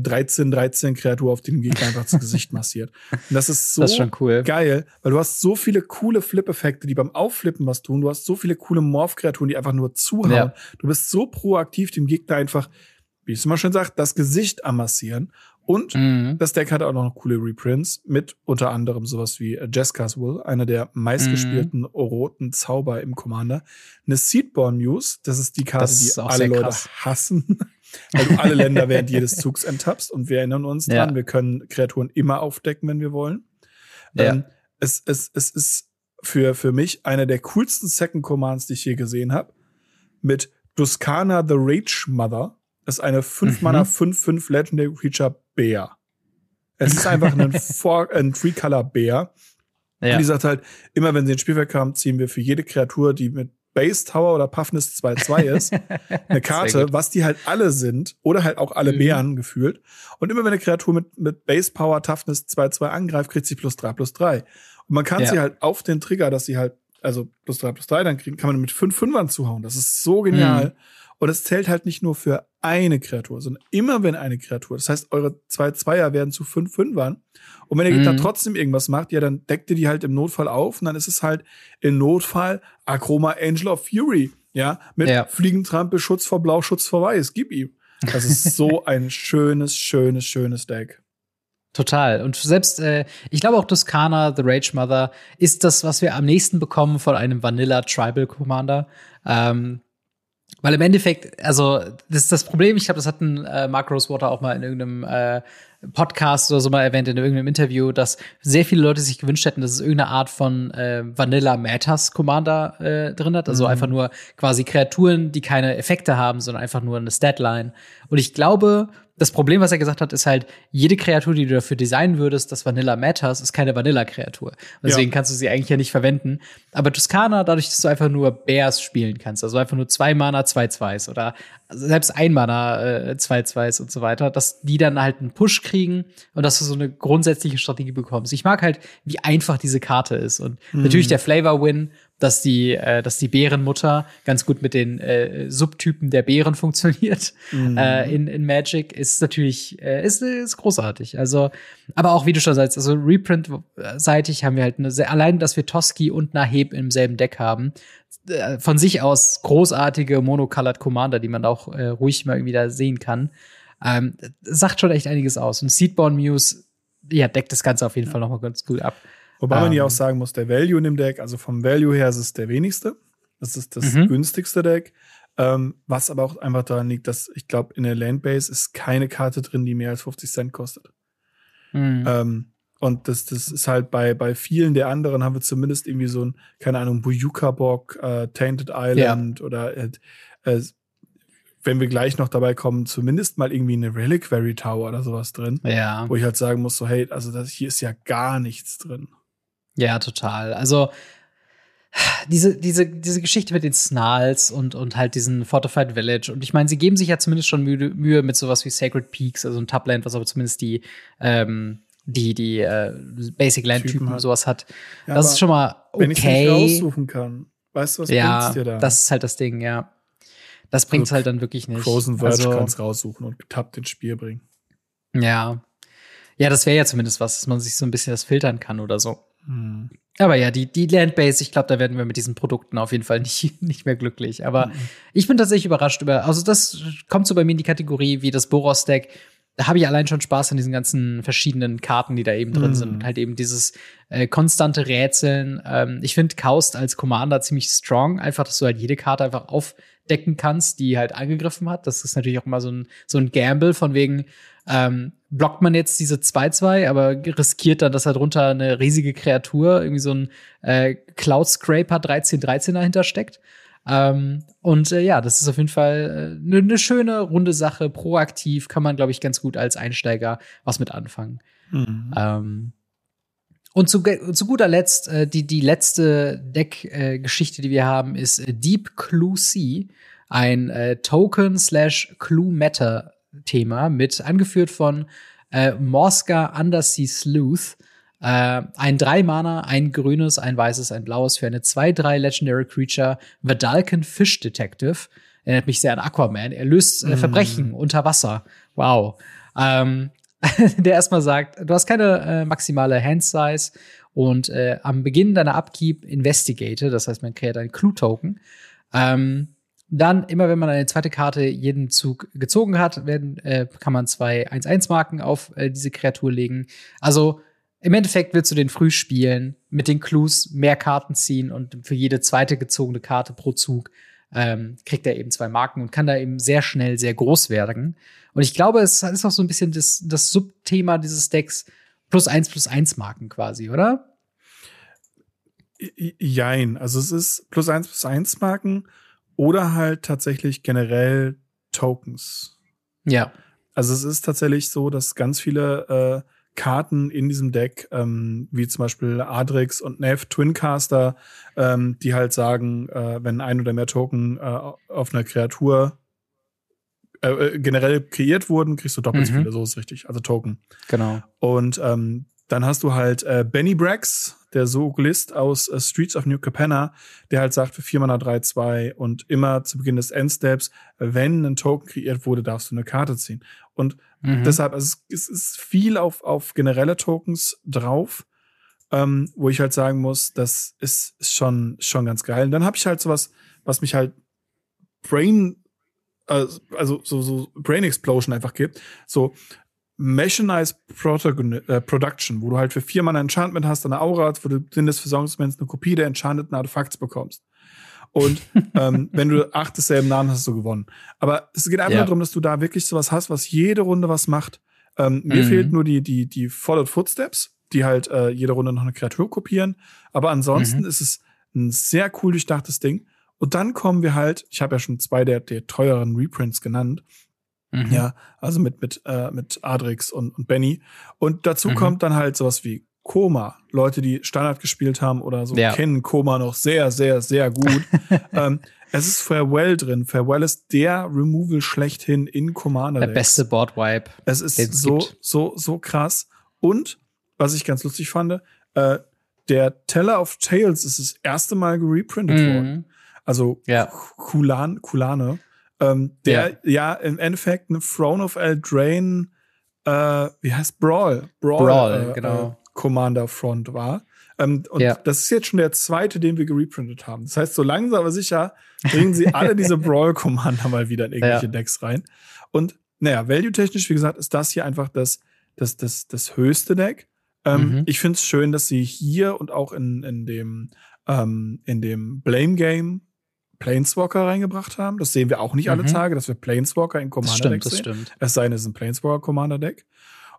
13-13-Kreatur auf den Gegner einfach ins Gesicht massiert. Und das ist so Das ist cool. geil, weil du hast so viele coole Flip-Effekte, die beim Aufflippen was tun. Du hast so viele coole Morph-Kreaturen, die einfach nur zuhauen. Ja. Du bist so proaktiv, dem Gegner einfach, wie es immer schön sagt, das Gesicht amassieren. Und Mhm. das Deck hat auch noch coole Reprints mit unter anderem sowas wie äh, Jessica's Will, einer der meistgespielten Mhm. roten Zauber im Commander. Eine Seedborn News, das ist die Karte, ist die alle Leute krass. hassen, weil du alle Länder während jedes Zugs enttappst. Und wir erinnern uns Ja. dran, wir können Kreaturen immer aufdecken, wenn wir wollen. Ja. Ähm, es, es, es ist für, für mich einer der coolsten Second Commands, die ich je gesehen habe. Mit Duskana the Rage Mother. Ist eine 5 Mhm. Mana 5-5 Legendary Creature Bär. Es ist einfach ein, Four- ein Three-Color-Bär. Und Ja. die sagt halt, immer wenn sie ins Spielfeld kam, ziehen wir für jede Kreatur, die mit Base Tower oder Puffness 2-2 ist, eine Karte, was die halt alle sind, oder halt auch alle Mhm. Bären gefühlt. Und immer wenn eine Kreatur mit, mit Base Power Toughness 2-2 angreift, kriegt sie plus 3 plus 3. Und man kann Ja. sie halt auf den Trigger, dass sie halt, also plus 3 plus 3, dann kriegen, kann man mit 5 Fünfern zuhauen. Das ist so genial. Mhm. Und es zählt halt nicht nur für eine Kreatur, sondern immer wenn eine Kreatur. Das heißt, eure zwei Zweier werden zu fünf Fünfern. Und wenn Gegner Mhm. trotzdem irgendwas macht, ja, dann deckt ihr die halt im Notfall auf und dann ist es halt im Notfall Akroma Angel of Fury. Ja, mit Ja. Fliegentrampe, Schutz vor Blau, Schutz vor Weiß. Gib ihm. Das ist so ein schönes, schönes, schönes Deck. Total. Und selbst, äh, ich glaube auch Tuscana, The Rage Mother, ist das, was wir am nächsten bekommen von einem Vanilla Tribal Commander. Ähm, weil im Endeffekt, also das ist das Problem, ich glaube, das hat ein äh, Mark Rosewater auch mal in irgendeinem äh, Podcast oder so mal erwähnt, in irgendeinem Interview, dass sehr viele Leute sich gewünscht hätten, dass es irgendeine Art von äh, Vanilla Matters Commander äh, drin hat. Also Mhm. einfach nur quasi Kreaturen, die keine Effekte haben, sondern einfach nur eine Statline. Und ich glaube, das Problem, was er gesagt hat, ist halt, jede Kreatur, die du dafür designen würdest, das Vanilla Matters, ist keine Vanilla-Kreatur. Deswegen Ja. kannst du sie eigentlich ja nicht verwenden. Aber Tuscana, dadurch, dass du einfach nur Bears spielen kannst, also einfach nur zwei Mana, zwei Zweis oder selbst ein Mana, äh, zwei Zweis und so weiter, dass die dann halt einen Push kriegen und dass du so eine grundsätzliche Strategie bekommst. Ich mag halt, wie einfach diese Karte ist. Und natürlich der Flavor-Win, dass die, äh, dass die Bärenmutter ganz gut mit den äh, Subtypen der Bären funktioniert äh, in, in Magic, ist natürlich, äh, ist, ist großartig. Also, aber auch wie du schon sagst, also Reprint-seitig haben wir halt eine sehr, allein, dass wir Toski und Naheb im selben Deck haben, äh, von sich aus großartige Monocolored Commander, die man auch äh, ruhig mal irgendwie da sehen kann. Ähm, sagt schon echt einiges aus. Und Seedborn Muse, ja, deckt das Ganze auf jeden Fall noch mal ganz gut ab. Wobei man ja Ähm. auch sagen muss, der Value in dem Deck, also vom Value her ist es der wenigste. Das ist das Mhm. günstigste Deck. Ähm, was aber auch einfach daran liegt, dass ich glaube, in der Landbase ist keine Karte drin, die mehr als 50 Cent kostet. Mhm. Ähm, und das, das ist halt bei, bei vielen der anderen haben wir zumindest irgendwie so ein, keine Ahnung, Buyuka-Bock, äh, Tainted Island oder äh, äh, wenn wir gleich noch dabei kommen, zumindest mal irgendwie eine Reliquary Tower oder sowas drin. ja. Wo ich halt sagen muss, so, hey, also das, hier ist ja gar nichts drin. Ja, total. Also diese, diese, diese Geschichte mit den Snarls und, und halt diesen Fortified Village. Und ich meine, sie geben sich ja zumindest schon Mühe, Mühe mit sowas wie Sacred Peaks, also ein Tubland, was aber zumindest die, ähm, die, die äh, Basic Land-Typen Typen hat. sowas hat. Ja, das ist schon mal Wenn ich nicht okay. raussuchen kann, weißt du, was ja, bringt's dir da? das ist halt das Ding, ja. Das bringt's Also, halt dann wirklich nicht. Frozen Verge also, kann's raussuchen und getappt ins Spiel bringen. Ja. Ja, das wäre ja zumindest was, dass man sich so ein bisschen das filtern kann oder so. Hm. Aber ja, die, die Landbase, ich glaube, da werden wir mit diesen Produkten auf jeden Fall nicht, nicht mehr glücklich. Aber ich bin tatsächlich überrascht über, also das kommt so bei mir in die Kategorie wie das Boros-Deck. Da habe ich allein schon Spaß an diesen ganzen verschiedenen Karten, die da eben drin Mhm. sind. Und halt eben dieses äh, konstante Rätseln. Ähm, ich finde Kaust als Commander ziemlich strong. Einfach, dass du halt jede Karte einfach aufdecken kannst, die halt angegriffen hat. Das ist natürlich auch immer so ein, so ein Gamble von wegen, ähm, blockt man jetzt diese 2-2, aber riskiert dann, dass da drunter eine riesige Kreatur, irgendwie so ein äh, Cloud Scraper 13-13 dahinter steckt. Ähm, und äh, ja, das ist auf jeden Fall eine äh, ne schöne, runde Sache. Proaktiv kann man, glaube ich, ganz gut als Einsteiger was mit anfangen. Mhm. Ähm, und zu, zu guter Letzt, äh, die, die letzte Deck-Geschichte, äh, die wir haben, ist Deep Clue C, ein äh, Token slash Clue Matter Thema mit angeführt von äh, Morska Undersea Sleuth. Äh, ein drei Mana, ein grünes, ein weißes, ein blaues für eine 2-3 Legendary Creature, Vidalcan Fish Detective. Erinnert mich sehr an Aquaman. Er löst äh, mm. Verbrechen unter Wasser. Wow. Ähm, der erstmal sagt, du hast keine äh, maximale Hand Size und äh, am Beginn deiner Upkeep investigate, das heißt, man kreiert einen Clue-Token. Ähm, dann, immer wenn man eine zweite Karte jeden Zug gezogen hat, werden, äh, kann man zwei 1-1-Marken auf äh, diese Kreatur legen. Also im Endeffekt willst du den früh spielen, mit den Clues mehr Karten ziehen und für jede zweite gezogene Karte pro Zug ähm, kriegt er eben zwei Marken und kann da eben sehr schnell sehr groß werden. Und ich glaube, es ist auch so ein bisschen das, das Subthema dieses Decks plus eins plus eins Marken quasi, oder? Jein. Also es ist plus eins plus eins Marken oder halt tatsächlich generell Tokens. Ja. Also es ist tatsächlich so, dass ganz viele äh, Karten in diesem Deck, ähm, wie zum Beispiel Adrix und Nev, Twincaster, ähm, die halt sagen, äh, wenn ein oder mehr Token äh, auf einer Kreatur äh, äh generell kreiert wurden, kriegst du doppelt so mhm. viele, so ist richtig, also Token. Genau. Und ähm, dann hast du halt äh, Benny Brax, der Soglist aus äh, Streets of New Capenna, der halt sagt, für 4 Mana 3-2 und immer zu Beginn des Endsteps, wenn ein Token kreiert wurde, darfst du eine Karte ziehen. Und mhm. deshalb, also es, es, ist viel auf, auf generelle Tokens drauf, ähm, wo ich halt sagen muss, das ist, ist schon, schon ganz geil. Und dann habe ich halt sowas, was mich halt Brain, äh, also so, so Brain Explosion einfach gibt. So, Mechanized äh, Production, wo du halt für vier Mana Enchantment hast, eine Aura, wo du Sinn des Versorgungsmoments eine Kopie der enchanteten Artefakts bekommst. Und ähm, wenn du acht desselben Namen hast, hast du gewonnen. Aber es geht einfach ja. darum, dass du da wirklich sowas hast, was jede Runde was macht. Ähm, mir mhm. fehlt nur die, die, die Followed Footsteps, die halt äh, jede Runde noch eine Kreatur kopieren. Aber ansonsten mhm. ist es ein sehr cool durchdachtes Ding. Und dann kommen wir halt, ich habe ja schon zwei der, der teuren Reprints genannt, Mhm. Ja, also mit, mit, äh, mit Adrix und, und Benny. Und dazu mhm. kommt dann halt sowas wie Koma. Leute, die Standard gespielt haben oder so, ja. kennen Koma noch sehr, sehr, sehr gut. ähm, es ist Farewell drin. Farewell ist der Removal schlechthin in Commander. Der beste Boardwipe. Es ist so, gibt. so, so krass. Und, was ich ganz lustig fand, äh, der Teller of Tales ist das erste Mal gereprintet mhm. worden. Also ja. Kulan, Kulane. Ähm, der ja. ja. im Endeffekt eine Throne of Eldraine, äh, wie heißt Brawl? Brawl, Brawl äh, genau. Äh, Commander Front war. Ähm, und ja. das ist jetzt schon der zweite, den wir gereprintet haben. Das heißt, so langsam aber sicher bringen sie alle diese Brawl-Commander mal wieder in irgendwelche ja. Decks rein. Und naja, value-technisch, wie gesagt, ist das hier einfach das, das, das, das höchste Deck. Ähm, mhm. Ich finde es schön, dass sie hier und auch in, in dem, ähm, in dem Blame Game Planeswalker reingebracht haben. Das sehen wir auch nicht mhm. alle Tage, dass wir Planeswalker in Commander Deck sehen. Das stimmt. Es sei denn, es ist ein Planeswalker Commander Deck.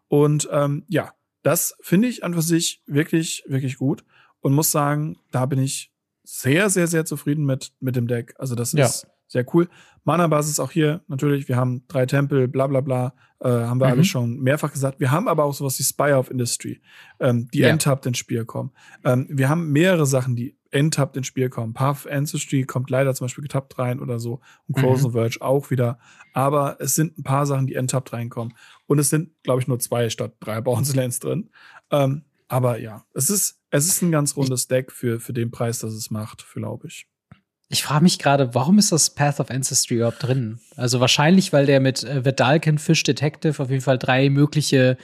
Und ähm, ja, das finde ich an für sich wirklich, wirklich gut und muss sagen, da bin ich sehr, sehr, sehr zufrieden mit, mit dem Deck. Also das ja. ist sehr cool. Mana-Basis auch hier natürlich. Wir haben drei Tempel, bla bla bla. Äh, haben wir mhm. alles schon mehrfach gesagt. Wir haben aber auch sowas wie Spire of Industry, ähm, die ja. enttapped ins Spiel kommen. Ähm, wir haben mehrere Sachen, die enttapped ins Spiel kommen. Path Ancestry kommt leider zum Beispiel getappt rein oder so. Und Frozen mhm. Verge auch wieder. Aber es sind ein paar Sachen, die enttapped reinkommen. Und es sind, glaube ich, nur zwei statt drei Bounce Lands drin. Ähm, aber ja, es ist, es ist ein ganz rundes Deck für, für den Preis, das es macht, glaube ich. Ich frage mich gerade, warum ist das Path of Ancestry überhaupt drin? Also wahrscheinlich, weil der mit äh, Vedalken Fish Detective auf jeden Fall drei mögliche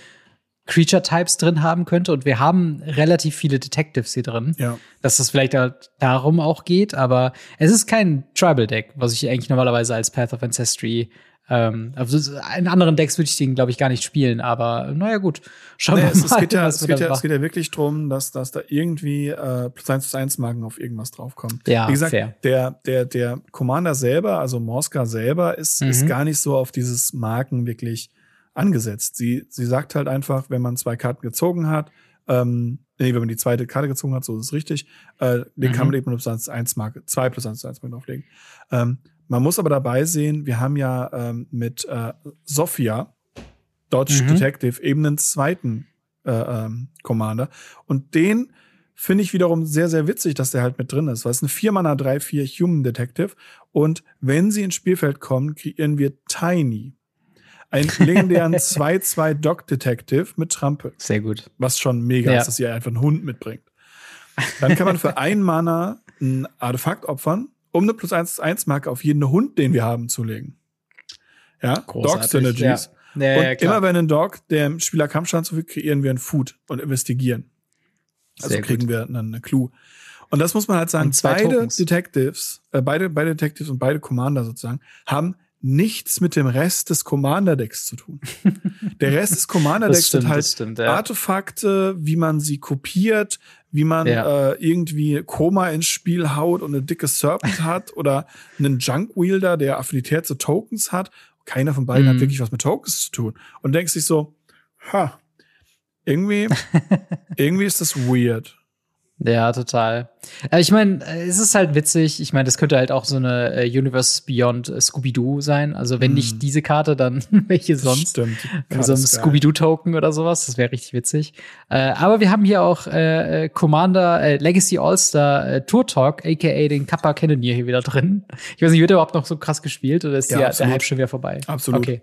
Creature-Types drin haben könnte. Und wir haben relativ viele Detectives hier drin. Ja. Dass das vielleicht halt darum auch geht. Aber es ist kein Tribal-Deck, was ich eigentlich normalerweise als Path of Ancestry ähm, also in anderen Decks würde ich den, glaube ich, gar nicht spielen, aber naja, gut. Schauen nee, wir mal. Es geht, ja, es, geht ja, es geht ja wirklich drum, dass, dass da irgendwie äh, plus 1 plus 1 Marken auf irgendwas draufkommen. Ja, Wie gesagt, fair. Der, der, der Commander selber, also Morska selber, ist, mhm. ist gar nicht so auf dieses Marken wirklich angesetzt. Sie, sie sagt halt einfach, wenn man zwei Karten gezogen hat, ähm, Nee, wenn man die zweite Karte gezogen hat, so ist es richtig. Äh, den mhm. kann man eben plus 1 1 Marke, 2 plus 1 1 Marke auflegen. Ähm, man muss aber dabei sehen, wir haben ja ähm, mit äh, Sophia, Dodge mhm. Detective, eben einen zweiten äh, ähm, Commander. Und den finde ich wiederum sehr, sehr witzig, dass der halt mit drin ist. Weil es ist eine 4 Mana 3-4 Human Detective. Und wenn sie ins Spielfeld kommen, kreieren wir Tiny. Ein legendären 2-2 Dog Detective mit Trampel. Sehr gut. Was schon mega ja. ist, dass ihr einfach einen Hund mitbringt. Dann kann man für ein Mana ein Artefakt opfern, um eine plus 1 1 Marke auf jeden Hund, den wir haben, zu legen. Ja, Dog Synergies. Ja. Ja, und immer wenn ein Dog dem Spieler Kampfschaden zufügt, kreieren wir ein Food und investigieren. Also kriegen gut. wir eine Clue. Und das muss man halt sagen, beide Tokens. Detectives, äh, beide, beide Detectives und beide Commander sozusagen, haben nichts mit dem Rest des Commander-Decks zu tun. Der Rest des Commander-Decks sind halt stimmt, ja. Artefakte, wie man sie kopiert, wie man ja. äh, irgendwie Koma ins Spiel haut und eine dicke Serpent hat oder einen Junk-Wielder, der Affinität zu Tokens hat. Keiner von beiden mm. hat mhm. wirklich was mit Tokens zu tun. Und denkst sich so, ha, irgendwie, irgendwie ist das weird. Ja, total. Äh, ich meine, äh, es ist halt witzig. Ich meine, das könnte halt auch so eine äh, Universe Beyond Scooby-Doo sein. Also wenn mm. nicht diese Karte, dann welche sonst? Stimmt. So ein Scooby-Doo-Token oder sowas. Das wäre richtig witzig. aber wir haben hier auch Commander Legacy All-Star Tour Talk, aka den Kappa Cannoneer hier wieder drin. Ich weiß nicht, wird er überhaupt noch so krass gespielt oder ist ja, der, der Hype schon wieder vorbei? Absolut. Okay.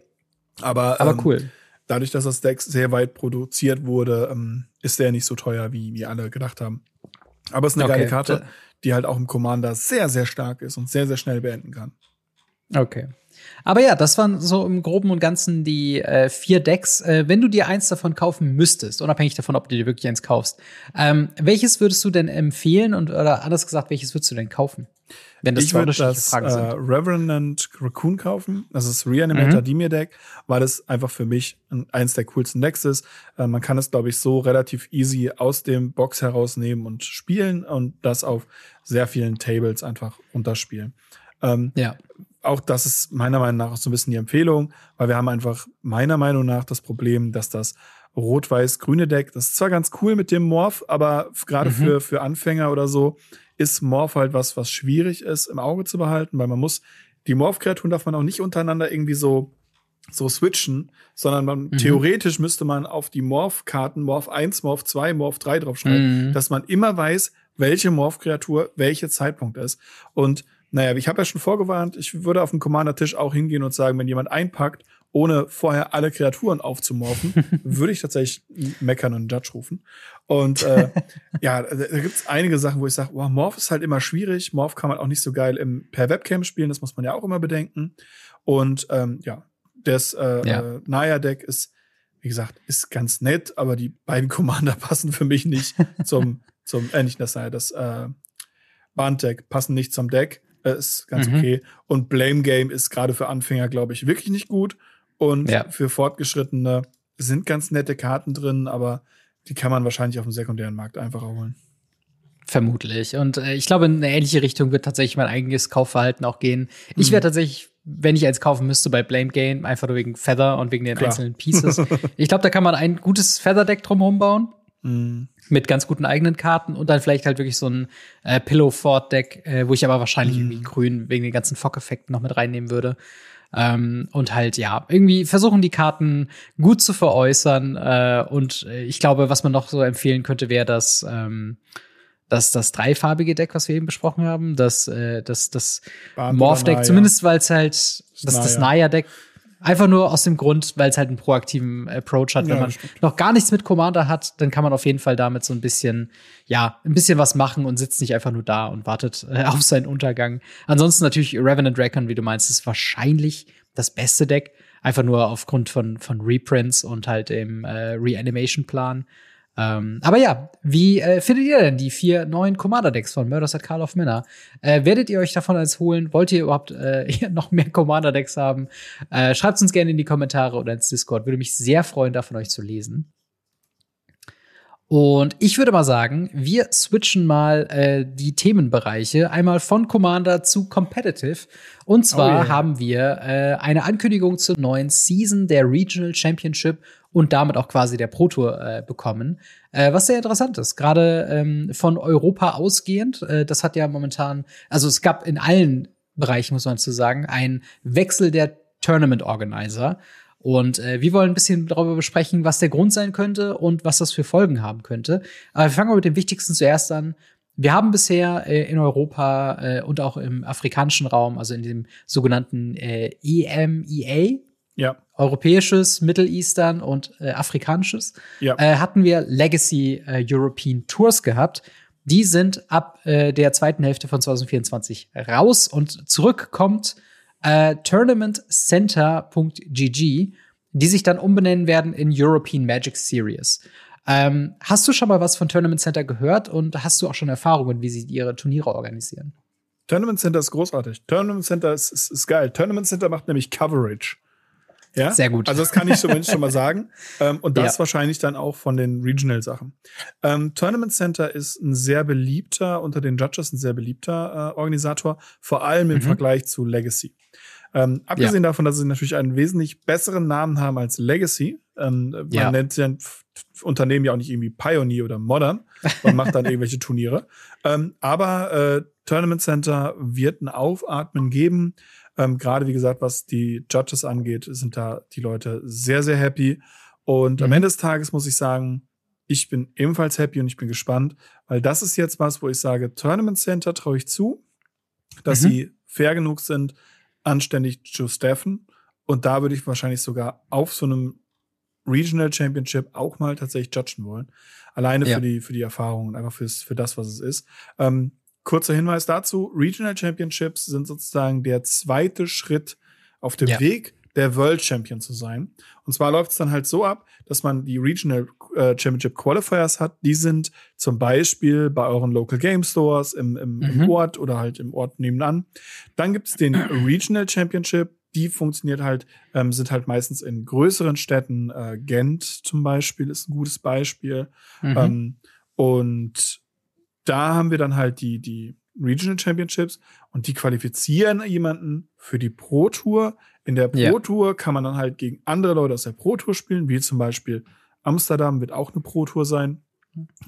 Aber, aber ähm, cool dadurch, dass das Deck sehr weit produziert wurde, ähm, ist der nicht so teuer, wie, wie alle gedacht haben. Aber es ist eine okay. geile Karte, die halt auch im Commander sehr, sehr stark ist und sehr, sehr schnell beenden kann. Okay. Aber ja, das waren so im Groben und Ganzen die äh, vier Decks. Äh, wenn du dir eins davon kaufen müsstest, unabhängig davon, ob du dir wirklich eins kaufst, ähm, welches würdest du denn empfehlen und oder anders gesagt, welches würdest du denn kaufen? Wenn das ich würde das Fragen äh, Revenant Raccoon kaufen. Das ist Reanimator mhm. Dimir Deck, weil das einfach für mich eins der coolsten Decks ist. Äh, man kann es, glaube ich, so relativ easy aus dem Box herausnehmen und spielen und das auf sehr vielen Tables einfach unterspielen. Ähm, ja. Auch das ist meiner Meinung nach auch so ein bisschen die Empfehlung, weil wir haben einfach meiner Meinung nach das Problem, dass das rot-weiß-grüne Deck, das ist zwar ganz cool mit dem Morph, aber gerade mhm. für, für Anfänger oder so ist Morph halt was, was schwierig ist im Auge zu behalten, weil man muss, die Morph-Kreaturen darf man auch nicht untereinander irgendwie so, so switchen, sondern man, mhm. theoretisch müsste man auf die Morph-Karten Morph 1, Morph 2, Morph 3 draufschreiben, mhm. dass man immer weiß, welche Morph-Kreatur welche Zeitpunkt ist. Und naja, ich habe ja schon vorgewarnt, ich würde auf dem Commander-Tisch auch hingehen und sagen, wenn jemand einpackt ohne vorher alle Kreaturen aufzumorphen, würde ich tatsächlich meckern und Judge rufen. Und äh, ja, da, da gibt es einige Sachen, wo ich sage, wow, Morph ist halt immer schwierig. Morph kann man auch nicht so geil im, per Webcam spielen, das muss man ja auch immer bedenken. Und ähm, ja, das äh, ja. äh, Naya-Deck ist, wie gesagt, ist ganz nett, aber die beiden Commander passen für mich nicht zum, zum äh, nicht das Naya, das äh, Band-Deck passen nicht zum Deck. Äh, ist ganz mhm. okay. Und Blame Game ist gerade für Anfänger, glaube ich, wirklich nicht gut. Und ja. für Fortgeschrittene sind ganz nette Karten drin, aber die kann man wahrscheinlich auf dem sekundären Markt einfacher holen. Vermutlich. Und äh, ich glaube, in eine ähnliche Richtung wird tatsächlich mein eigenes Kaufverhalten auch gehen. Ich mhm. werde tatsächlich, wenn ich eins kaufen müsste, bei Blame Game, einfach nur wegen Feather und wegen den Klar. einzelnen Pieces. ich glaube, da kann man ein gutes Feather-Deck drumherum bauen. Mhm. Mit ganz guten eigenen Karten und dann vielleicht halt wirklich so ein äh, Pillow Fort Deck, äh, wo ich aber wahrscheinlich mhm. irgendwie grün wegen den ganzen Fock-Effekten noch mit reinnehmen würde. Ähm, und halt, ja, irgendwie versuchen die Karten gut zu veräußern. Äh, und ich glaube, was man noch so empfehlen könnte, wäre das, ähm, das, das dreifarbige Deck, was wir eben besprochen haben. Das, äh, das, das Morph-Deck, zumindest weil es halt, das, das Naya-Deck Einfach nur aus dem Grund, weil es halt einen proaktiven Approach hat. Wenn ja, man noch gar nichts mit Commander hat, dann kann man auf jeden Fall damit so ein bisschen, ja, ein bisschen was machen und sitzt nicht einfach nur da und wartet äh, auf seinen Untergang. Ansonsten natürlich Revenant Recon, wie du meinst, ist wahrscheinlich das beste Deck. Einfach nur aufgrund von, von Reprints und halt dem äh, Reanimation-Plan. Ähm, aber ja, wie äh, findet ihr denn die vier neuen Commander-Decks von Murders at Call of Manor? Äh, werdet ihr euch davon eins holen? Wollt ihr überhaupt äh, noch mehr Commander-Decks haben? Äh, Schreibt uns gerne in die Kommentare oder ins Discord. Würde mich sehr freuen, davon euch zu lesen. Und ich würde mal sagen, wir switchen mal äh, die Themenbereiche einmal von Commander zu Competitive. Und zwar oh yeah. haben wir äh, eine Ankündigung zur neuen Season der Regional Championship und damit auch quasi der Pro Tour äh, bekommen. Äh, was sehr interessant ist, gerade ähm, von Europa ausgehend. Äh, das hat ja momentan, also es gab in allen Bereichen, muss man zu sagen, einen Wechsel der Tournament Organizer. Und äh, wir wollen ein bisschen darüber besprechen, was der Grund sein könnte und was das für Folgen haben könnte. Aber wir fangen mal mit dem Wichtigsten zuerst an. Wir haben bisher äh, in Europa äh, und auch im afrikanischen Raum, also in dem sogenannten äh, EMEA, ja. Europäisches, Middle Eastern und äh, afrikanisches, ja. äh, hatten wir Legacy äh, European Tours gehabt. Die sind ab äh, der zweiten Hälfte von 2024 raus und zurück kommt äh, tournamentcenter.gg, die sich dann umbenennen werden in European Magic Series. Ähm, hast du schon mal was von Tournament Center gehört und hast du auch schon Erfahrungen, wie sie ihre Turniere organisieren? Tournament Center ist großartig. Tournament Center ist, ist, ist geil. Tournament Center macht nämlich Coverage. Ja? Sehr gut. Also das kann ich zumindest schon mal sagen. Ähm, und das ja. wahrscheinlich dann auch von den Regional-Sachen. Ähm, Tournament Center ist ein sehr beliebter, unter den Judges ein sehr beliebter äh, Organisator, vor allem im mhm. Vergleich zu Legacy. Ähm, abgesehen ja. davon, dass sie natürlich einen wesentlich besseren Namen haben als Legacy. Ähm, man ja. nennt sie Unternehmen ja auch nicht irgendwie Pioneer oder Modern und macht dann irgendwelche Turniere. Ähm, aber äh, Tournament Center wird ein Aufatmen geben. Ähm, Gerade wie gesagt, was die Judges angeht, sind da die Leute sehr, sehr happy. Und mhm. am Ende des Tages muss ich sagen, ich bin ebenfalls happy und ich bin gespannt, weil das ist jetzt was, wo ich sage, Tournament Center traue ich zu, dass mhm. sie fair genug sind, anständig zu staffen. Und da würde ich wahrscheinlich sogar auf so einem Regional Championship auch mal tatsächlich judgen wollen. Alleine ja. für die, für die Erfahrung und einfach fürs, für das, was es ist. Ähm, kurzer Hinweis dazu. Regional Championships sind sozusagen der zweite Schritt auf dem ja. Weg, der World Champion zu sein. Und zwar läuft es dann halt so ab, dass man die Regional äh, Championship Qualifiers hat. Die sind zum Beispiel bei euren Local Game Stores im, im, mhm. im Ort oder halt im Ort nebenan. Dann gibt es den Regional Championship. Die funktioniert halt, ähm, sind halt meistens in größeren Städten. Äh, Gent zum Beispiel ist ein gutes Beispiel. Mhm. Ähm, und da haben wir dann halt die, die Regional Championships und die qualifizieren jemanden für die Pro Tour. In der Pro Tour ja. kann man dann halt gegen andere Leute aus der Pro Tour spielen, wie zum Beispiel Amsterdam wird auch eine Pro Tour sein.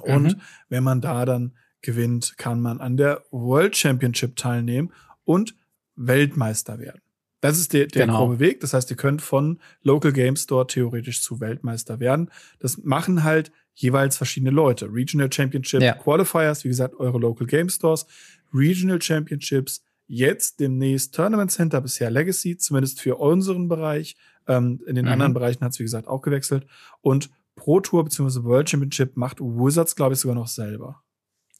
Und mhm. wenn man da dann gewinnt, kann man an der World Championship teilnehmen und Weltmeister werden. Das ist der, der genau. grobe Weg. Das heißt, ihr könnt von Local Game Store theoretisch zu Weltmeister werden. Das machen halt jeweils verschiedene Leute. Regional Championship ja. Qualifiers, wie gesagt, eure Local Game Stores. Regional Championships, jetzt demnächst Tournament Center, bisher Legacy, zumindest für unseren Bereich. Ähm, in den mhm. anderen Bereichen hat es, wie gesagt, auch gewechselt. Und Pro Tour bzw. World Championship macht Wizards, glaube ich, sogar noch selber.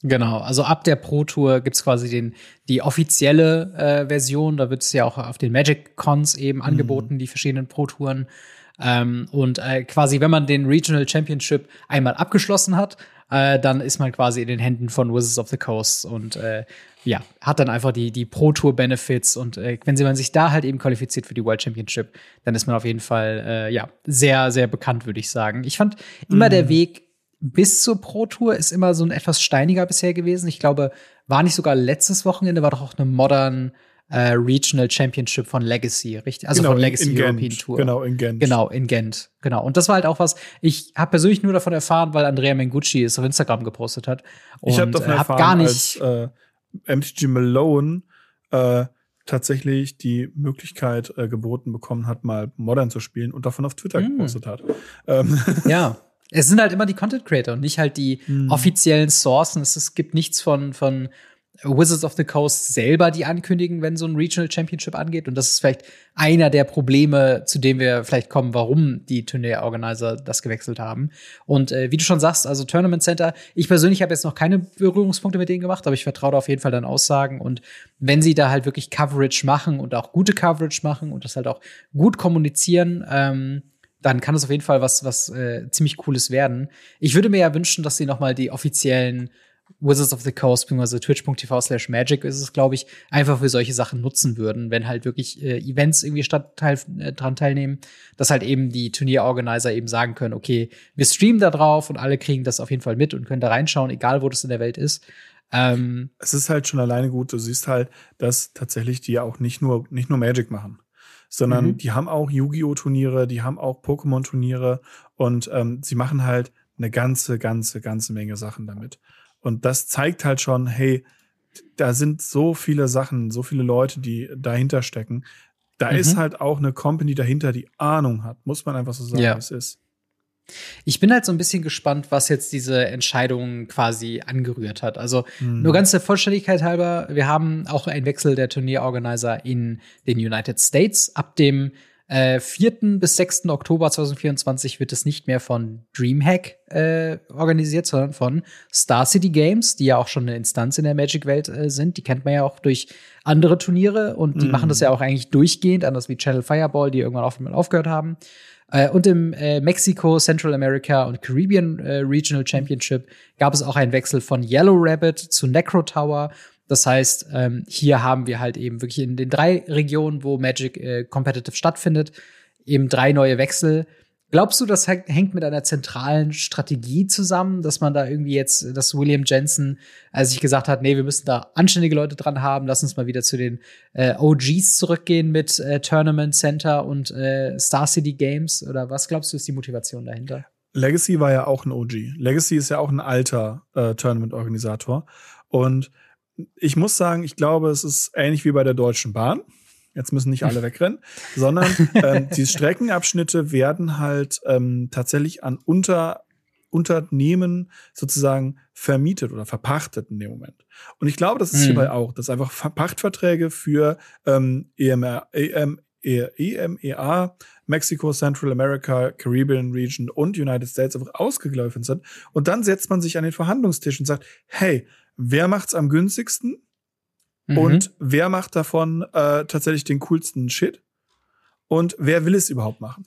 Genau, also ab der Pro Tour gibt's quasi den, die offizielle äh, Version. Da wird es ja auch auf den Magic Cons eben mhm. angeboten, die verschiedenen Pro Touren. Ähm, und äh, quasi, wenn man den Regional Championship einmal abgeschlossen hat, äh, dann ist man quasi in den Händen von Wizards of the Coast und äh, ja, hat dann einfach die, die Pro Tour Benefits und äh, wenn man sich da halt eben qualifiziert für die World Championship, dann ist man auf jeden Fall äh, ja sehr, sehr bekannt, würde ich sagen. Ich fand immer mhm. der Weg bis zur Pro Tour ist immer so ein etwas steiniger bisher gewesen. Ich glaube, war nicht sogar letztes Wochenende, war doch auch eine Modern äh, Regional Championship von Legacy, richtig? Also genau, von Legacy in, in European Gent. Tour. Genau, in Gent. Genau, in Gent. Genau. Und das war halt auch was, ich habe persönlich nur davon erfahren, weil Andrea Mengucci es auf Instagram gepostet hat. Und, ich habe davon äh, hab erfahren, gar nicht als äh, MTG Malone äh, tatsächlich die Möglichkeit äh, geboten bekommen hat, mal Modern zu spielen und davon auf Twitter mm. gepostet hat. Ähm. Ja. Es sind halt immer die Content Creator und nicht halt die mm. offiziellen Sourcen. Es, es gibt nichts von, von Wizards of the Coast selber die ankündigen, wenn so ein Regional Championship angeht. Und das ist vielleicht einer der Probleme, zu dem wir vielleicht kommen, warum die Turnierorganizer das gewechselt haben. Und äh, wie du schon sagst, also Tournament Center, ich persönlich habe jetzt noch keine Berührungspunkte mit denen gemacht, aber ich vertraue auf jeden Fall deinen Aussagen. Und wenn sie da halt wirklich Coverage machen und auch gute Coverage machen und das halt auch gut kommunizieren, ähm, dann kann es auf jeden Fall was, was äh, ziemlich Cooles werden. Ich würde mir ja wünschen, dass sie noch mal die offiziellen Wizards of the Coast, beziehungsweise twitch.tv slash magic ist es, glaube ich, einfach für solche Sachen nutzen würden, wenn halt wirklich äh, Events irgendwie statt teil, äh, dran teilnehmen, dass halt eben die Turnierorganizer eben sagen können, okay, wir streamen da drauf und alle kriegen das auf jeden Fall mit und können da reinschauen, egal wo das in der Welt ist. Ähm, es ist halt schon alleine gut, du siehst halt, dass tatsächlich die ja auch nicht nur, nicht nur Magic machen sondern mhm. die haben auch Yu-Gi-Oh! Turniere, die haben auch Pokémon-Turniere und ähm, sie machen halt eine ganze, ganze, ganze Menge Sachen damit. Und das zeigt halt schon, hey, da sind so viele Sachen, so viele Leute, die dahinter stecken. Da mhm. ist halt auch eine Company dahinter, die Ahnung hat, muss man einfach so sagen, ja. wie es ist. Ich bin halt so ein bisschen gespannt, was jetzt diese Entscheidung quasi angerührt hat. Also hm. nur ganz der Vollständigkeit halber, wir haben auch einen Wechsel der Turnierorganizer in den United States. Ab dem äh, 4. bis 6. Oktober 2024 wird es nicht mehr von Dreamhack äh, organisiert, sondern von Star City Games, die ja auch schon eine Instanz in der Magic-Welt äh, sind. Die kennt man ja auch durch andere Turniere und die mm. machen das ja auch eigentlich durchgehend, anders wie Channel Fireball, die irgendwann auf, aufgehört haben. Äh, und im äh, Mexiko, Central America und Caribbean äh, Regional Championship gab es auch einen Wechsel von Yellow Rabbit zu Necro Tower. Das heißt, ähm, hier haben wir halt eben wirklich in den drei Regionen, wo Magic äh, Competitive stattfindet, eben drei neue Wechsel. Glaubst du, das hängt mit einer zentralen Strategie zusammen, dass man da irgendwie jetzt, dass William Jensen als sich gesagt hat, nee, wir müssen da anständige Leute dran haben, lass uns mal wieder zu den äh, OGs zurückgehen mit äh, Tournament Center und äh, Star City Games? Oder was glaubst du, ist die Motivation dahinter? Legacy war ja auch ein OG. Legacy ist ja auch ein alter äh, Tournament-Organisator. Und ich muss sagen, ich glaube, es ist ähnlich wie bei der Deutschen Bahn jetzt müssen nicht alle wegrennen, sondern ähm, die Streckenabschnitte werden halt ähm, tatsächlich an Unter Unternehmen sozusagen vermietet oder verpachtet in dem Moment. Und ich glaube, das ist mhm. hierbei auch, dass einfach Pachtverträge für ähm, EMR, EM, EMEA, Mexico, Central America, Caribbean Region und United States einfach ausgeglichen sind. Und dann setzt man sich an den Verhandlungstisch und sagt, hey, wer macht's am günstigsten? Mhm. Und wer macht davon äh, tatsächlich den coolsten Shit? Und wer will es überhaupt machen?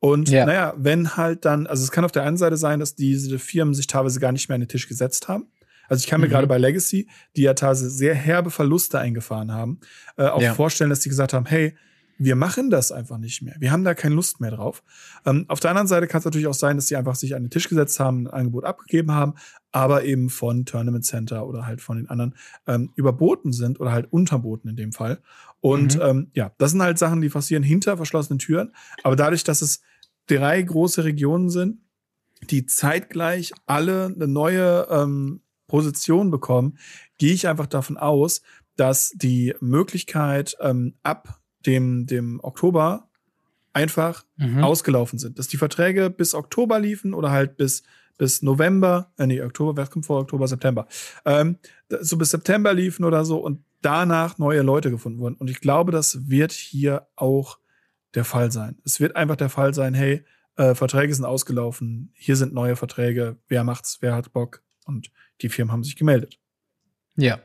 Und ja. naja, wenn halt dann, also es kann auf der einen Seite sein, dass diese Firmen sich teilweise gar nicht mehr an den Tisch gesetzt haben. Also ich kann mir mhm. gerade bei Legacy, die ja teilweise sehr herbe Verluste eingefahren haben, äh, auch ja. vorstellen, dass die gesagt haben, hey, wir machen das einfach nicht mehr. Wir haben da keine Lust mehr drauf. Ähm, auf der anderen Seite kann es natürlich auch sein, dass sie einfach sich an den Tisch gesetzt haben, ein Angebot abgegeben haben, aber eben von Tournament Center oder halt von den anderen ähm, überboten sind oder halt unterboten in dem Fall. Und mhm. ähm, ja, das sind halt Sachen, die passieren hinter verschlossenen Türen. Aber dadurch, dass es drei große Regionen sind, die zeitgleich alle eine neue ähm, Position bekommen, gehe ich einfach davon aus, dass die Möglichkeit ähm, ab dem, dem Oktober einfach mhm. ausgelaufen sind. Dass die Verträge bis Oktober liefen oder halt bis, bis November, äh, nee, Oktober, was kommt vor Oktober, September, ähm, so bis September liefen oder so und danach neue Leute gefunden wurden. Und ich glaube, das wird hier auch der Fall sein. Es wird einfach der Fall sein, hey, äh, Verträge sind ausgelaufen, hier sind neue Verträge, wer macht's, wer hat Bock und die Firmen haben sich gemeldet. Ja,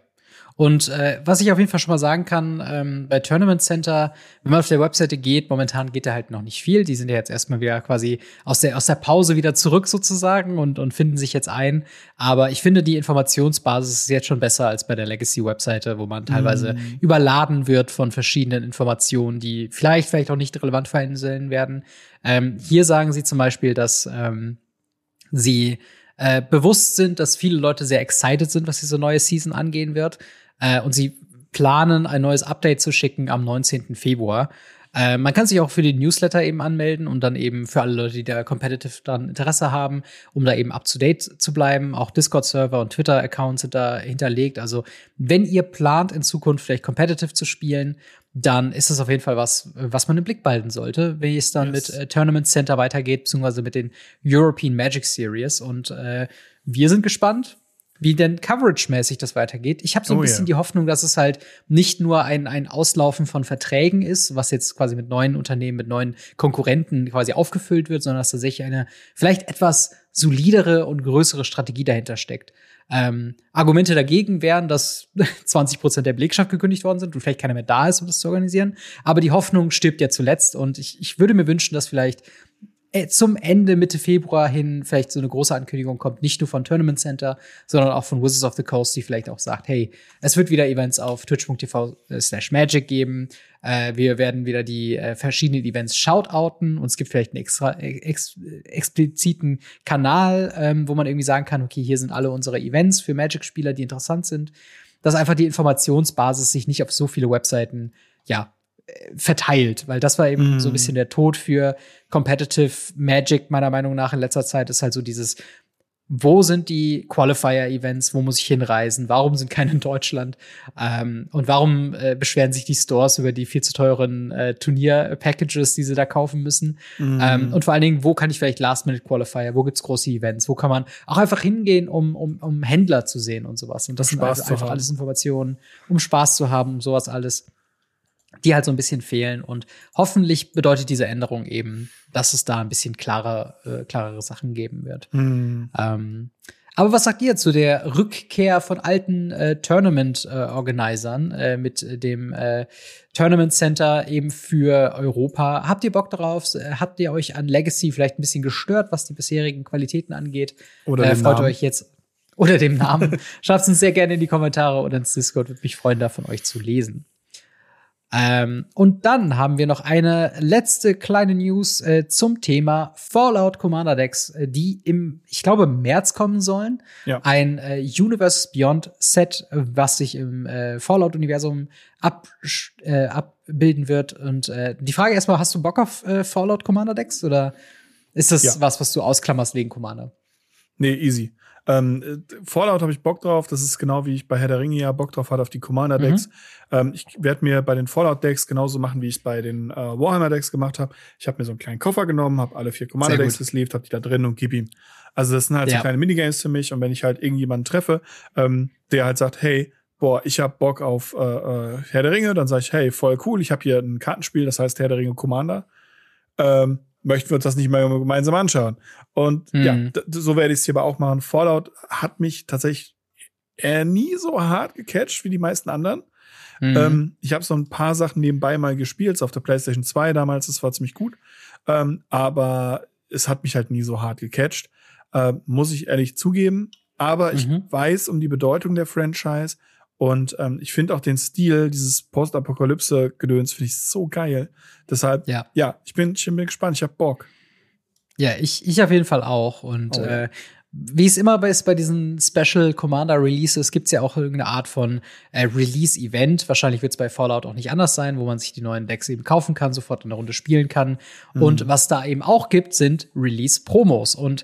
und äh, was ich auf jeden Fall schon mal sagen kann, ähm, bei Tournament Center, wenn man auf der Webseite geht, momentan geht da halt noch nicht viel. Die sind ja jetzt erstmal wieder quasi aus der, aus der Pause wieder zurück sozusagen und, und finden sich jetzt ein. Aber ich finde, die Informationsbasis ist jetzt schon besser als bei der Legacy-Webseite, wo man teilweise mm. überladen wird von verschiedenen Informationen, die vielleicht, vielleicht auch nicht relevant für einen werden. Ähm, hier sagen sie zum Beispiel, dass ähm, sie äh, bewusst sind, dass viele Leute sehr excited sind, was diese neue Season angehen wird. Äh, und sie planen, ein neues Update zu schicken am 19. Februar. Äh, man kann sich auch für den Newsletter eben anmelden und dann eben für alle Leute, die da competitive dran Interesse haben, um da eben up to date zu bleiben. Auch Discord-Server und Twitter-Accounts sind da hinterlegt. Also, wenn ihr plant, in Zukunft vielleicht competitive zu spielen, dann ist das auf jeden Fall was, was man im Blick behalten sollte, wie es dann yes. mit äh, Tournament Center weitergeht, beziehungsweise mit den European Magic Series. Und äh, wir sind gespannt wie denn coverage-mäßig das weitergeht. Ich habe so ein oh, bisschen ja. die Hoffnung, dass es halt nicht nur ein, ein Auslaufen von Verträgen ist, was jetzt quasi mit neuen Unternehmen, mit neuen Konkurrenten quasi aufgefüllt wird, sondern dass tatsächlich eine vielleicht etwas solidere und größere Strategie dahinter steckt. Ähm, Argumente dagegen wären, dass 20 Prozent der Belegschaft gekündigt worden sind und vielleicht keiner mehr da ist, um das zu organisieren. Aber die Hoffnung stirbt ja zuletzt und ich, ich würde mir wünschen, dass vielleicht äh, zum Ende, Mitte Februar hin vielleicht so eine große Ankündigung kommt, nicht nur von Tournament Center, sondern auch von Wizards of the Coast, die vielleicht auch sagt, hey, es wird wieder Events auf twitch.tv slash magic geben. Äh, wir werden wieder die äh, verschiedenen Events shoutouten und es gibt vielleicht einen extra ex, expliziten Kanal, ähm, wo man irgendwie sagen kann, okay, hier sind alle unsere Events für Magic-Spieler, die interessant sind. Dass einfach die Informationsbasis sich nicht auf so viele Webseiten ja, verteilt, weil das war eben mm. so ein bisschen der Tod für Competitive Magic meiner Meinung nach in letzter Zeit ist halt so dieses wo sind die Qualifier-Events, wo muss ich hinreisen, warum sind keine in Deutschland? Ähm, und warum äh, beschweren sich die Stores über die viel zu teuren äh, Turnier-Packages, die sie da kaufen müssen? Mm. ähm, und vor allen Dingen, wo kann ich vielleicht Last-Minute-Qualifier, wo gibt's große Events, wo kann man auch einfach hingehen, um, um, um Händler zu sehen und sowas? Und das sind also einfach alles Informationen, um Spaß zu haben, um sowas alles die halt so ein bisschen fehlen. Und hoffentlich bedeutet diese Änderung eben, dass es da ein bisschen klarer, äh, klarere Sachen geben wird. Mhm. Ähm, aber was sagt ihr zu der Rückkehr von alten äh, Tournament-Organisern äh, mit dem äh, Tournament Center eben für Europa? Habt ihr Bock darauf? Habt ihr euch an Legacy vielleicht ein bisschen gestört, was die bisherigen Qualitäten angeht? Oder äh, freut ihr euch jetzt oder dem Namen? Schreibt es uns sehr gerne in die Kommentare oder ins Discord. Würde mich freuen, da von euch zu lesen. Ähm, und dann haben wir noch eine letzte kleine News äh, zum Thema Fallout Commander Decks, äh, die im, ich glaube, März kommen sollen. Ja. Ein äh, Universe Beyond Set, was sich im äh, Fallout-Universum ab, äh, abbilden wird. Und äh, die Frage erstmal, hast du Bock auf Fallout Commander Decks oder ist das ja. was, was du ausklammerst wegen Commander? Nee, easy. Ähm, Fallout habe ich Bock drauf. Das ist genau wie ich bei Herr der Ringe ja Bock drauf hatte auf die Commander-Decks. Mhm. Ähm, ich werde mir bei den Fallout-Decks genauso machen, wie ich es bei den äh, Warhammer-Decks gemacht habe. Ich habe mir so einen kleinen Koffer genommen, habe alle vier Commander-Decks gesleeved, habe die da drin und gib ihm. Also das sind halt ja. so kleine Minigames für mich. Und wenn ich halt irgendjemanden treffe, ähm, der halt sagt, hey, boah, ich hab Bock auf äh, äh, Herr der Ringe, dann sage ich, hey, voll cool, ich habe hier ein Kartenspiel, das heißt Herr der Ringe Commander. Ähm, möchten wir uns das nicht mal gemeinsam anschauen. Und mhm. ja, so werde ich es hier aber auch machen. Fallout hat mich tatsächlich eher nie so hart gecatcht wie die meisten anderen. Mhm. Ähm, ich habe so ein paar Sachen nebenbei mal gespielt, auf der PlayStation 2 damals, das war ziemlich gut. Ähm, aber es hat mich halt nie so hart gecatcht, äh, muss ich ehrlich zugeben. Aber mhm. ich weiß um die Bedeutung der Franchise und ähm, ich finde auch den Stil, dieses Postapokalypse-Gedöns, finde ich so geil. Deshalb, ja, ja ich, bin, ich bin gespannt, ich hab Bock. Ja, ich, ich auf jeden Fall auch. Und oh, äh, wie es immer ist bei diesen Special Commander Releases, gibt's ja auch irgendeine Art von äh, Release-Event. Wahrscheinlich wird's bei Fallout auch nicht anders sein, wo man sich die neuen Decks eben kaufen kann, sofort in der Runde spielen kann. Mhm. Und was da eben auch gibt, sind Release-Promos. Und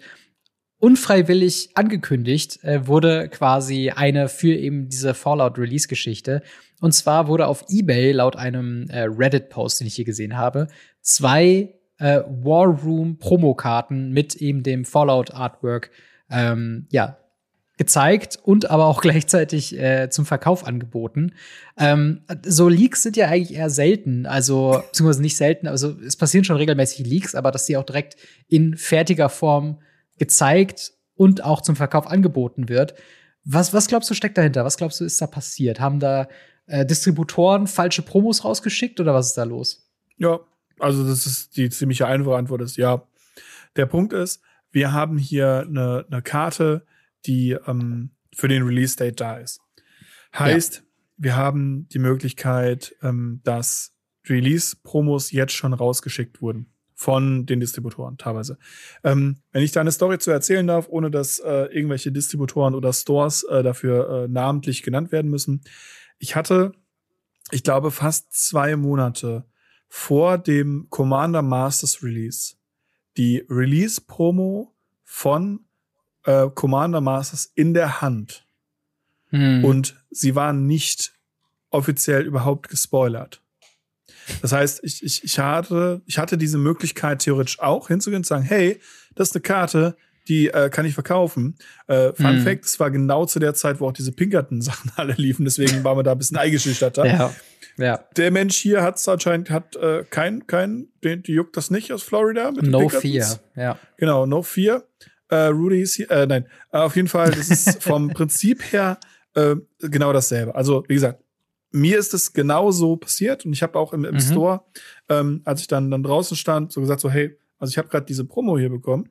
unfreiwillig angekündigt äh, wurde quasi eine für eben diese Fallout-Release-Geschichte. Und zwar wurde auf eBay laut einem äh, Reddit-Post, den ich hier gesehen habe, zwei äh, War Room-Promokarten mit eben dem Fallout-Artwork ähm, ja, gezeigt und aber auch gleichzeitig äh, zum Verkauf angeboten. Ähm, so Leaks sind ja eigentlich eher selten, also beziehungsweise nicht selten, also es passieren schon regelmäßig Leaks, aber dass die auch direkt in fertiger Form gezeigt und auch zum Verkauf angeboten wird. Was, was glaubst du steckt dahinter? Was glaubst du ist da passiert? Haben da äh, Distributoren falsche Promos rausgeschickt oder was ist da los? Ja, also das ist die ziemliche einfache Antwort ist ja. Der Punkt ist, wir haben hier eine, eine Karte, die ähm, für den Release-Date da ist. Heißt, ja. wir haben die Möglichkeit, ähm, dass Release-Promos jetzt schon rausgeschickt wurden von den Distributoren teilweise. Ähm, wenn ich da eine Story zu erzählen darf, ohne dass äh, irgendwelche Distributoren oder Stores äh, dafür äh, namentlich genannt werden müssen. Ich hatte, ich glaube, fast zwei Monate vor dem Commander Masters Release die Release-Promo von äh, Commander Masters in der Hand. Hm. Und sie waren nicht offiziell überhaupt gespoilert. Das heißt, ich, ich, ich, hatte, ich hatte diese Möglichkeit theoretisch auch hinzugehen und zu sagen, hey, das ist eine Karte, die äh, kann ich verkaufen. Äh, Fun mhm. Fact, es war genau zu der Zeit, wo auch diese Pinkerton-Sachen alle liefen, deswegen waren wir da ein bisschen eingeschüchterter. Ja. Ja. Der Mensch hier hat anscheinend hat äh, kein, kein, den, die juckt das nicht aus Florida. Mit no Fear, ja. Genau, No Fear. Äh, Rudy ist hier, äh, nein, äh, auf jeden Fall, das ist vom Prinzip her äh, genau dasselbe. Also, wie gesagt, mir ist es genau so passiert und ich habe auch im, im mhm. Store, ähm, als ich dann, dann draußen stand, so gesagt so, hey, also ich habe gerade diese Promo hier bekommen.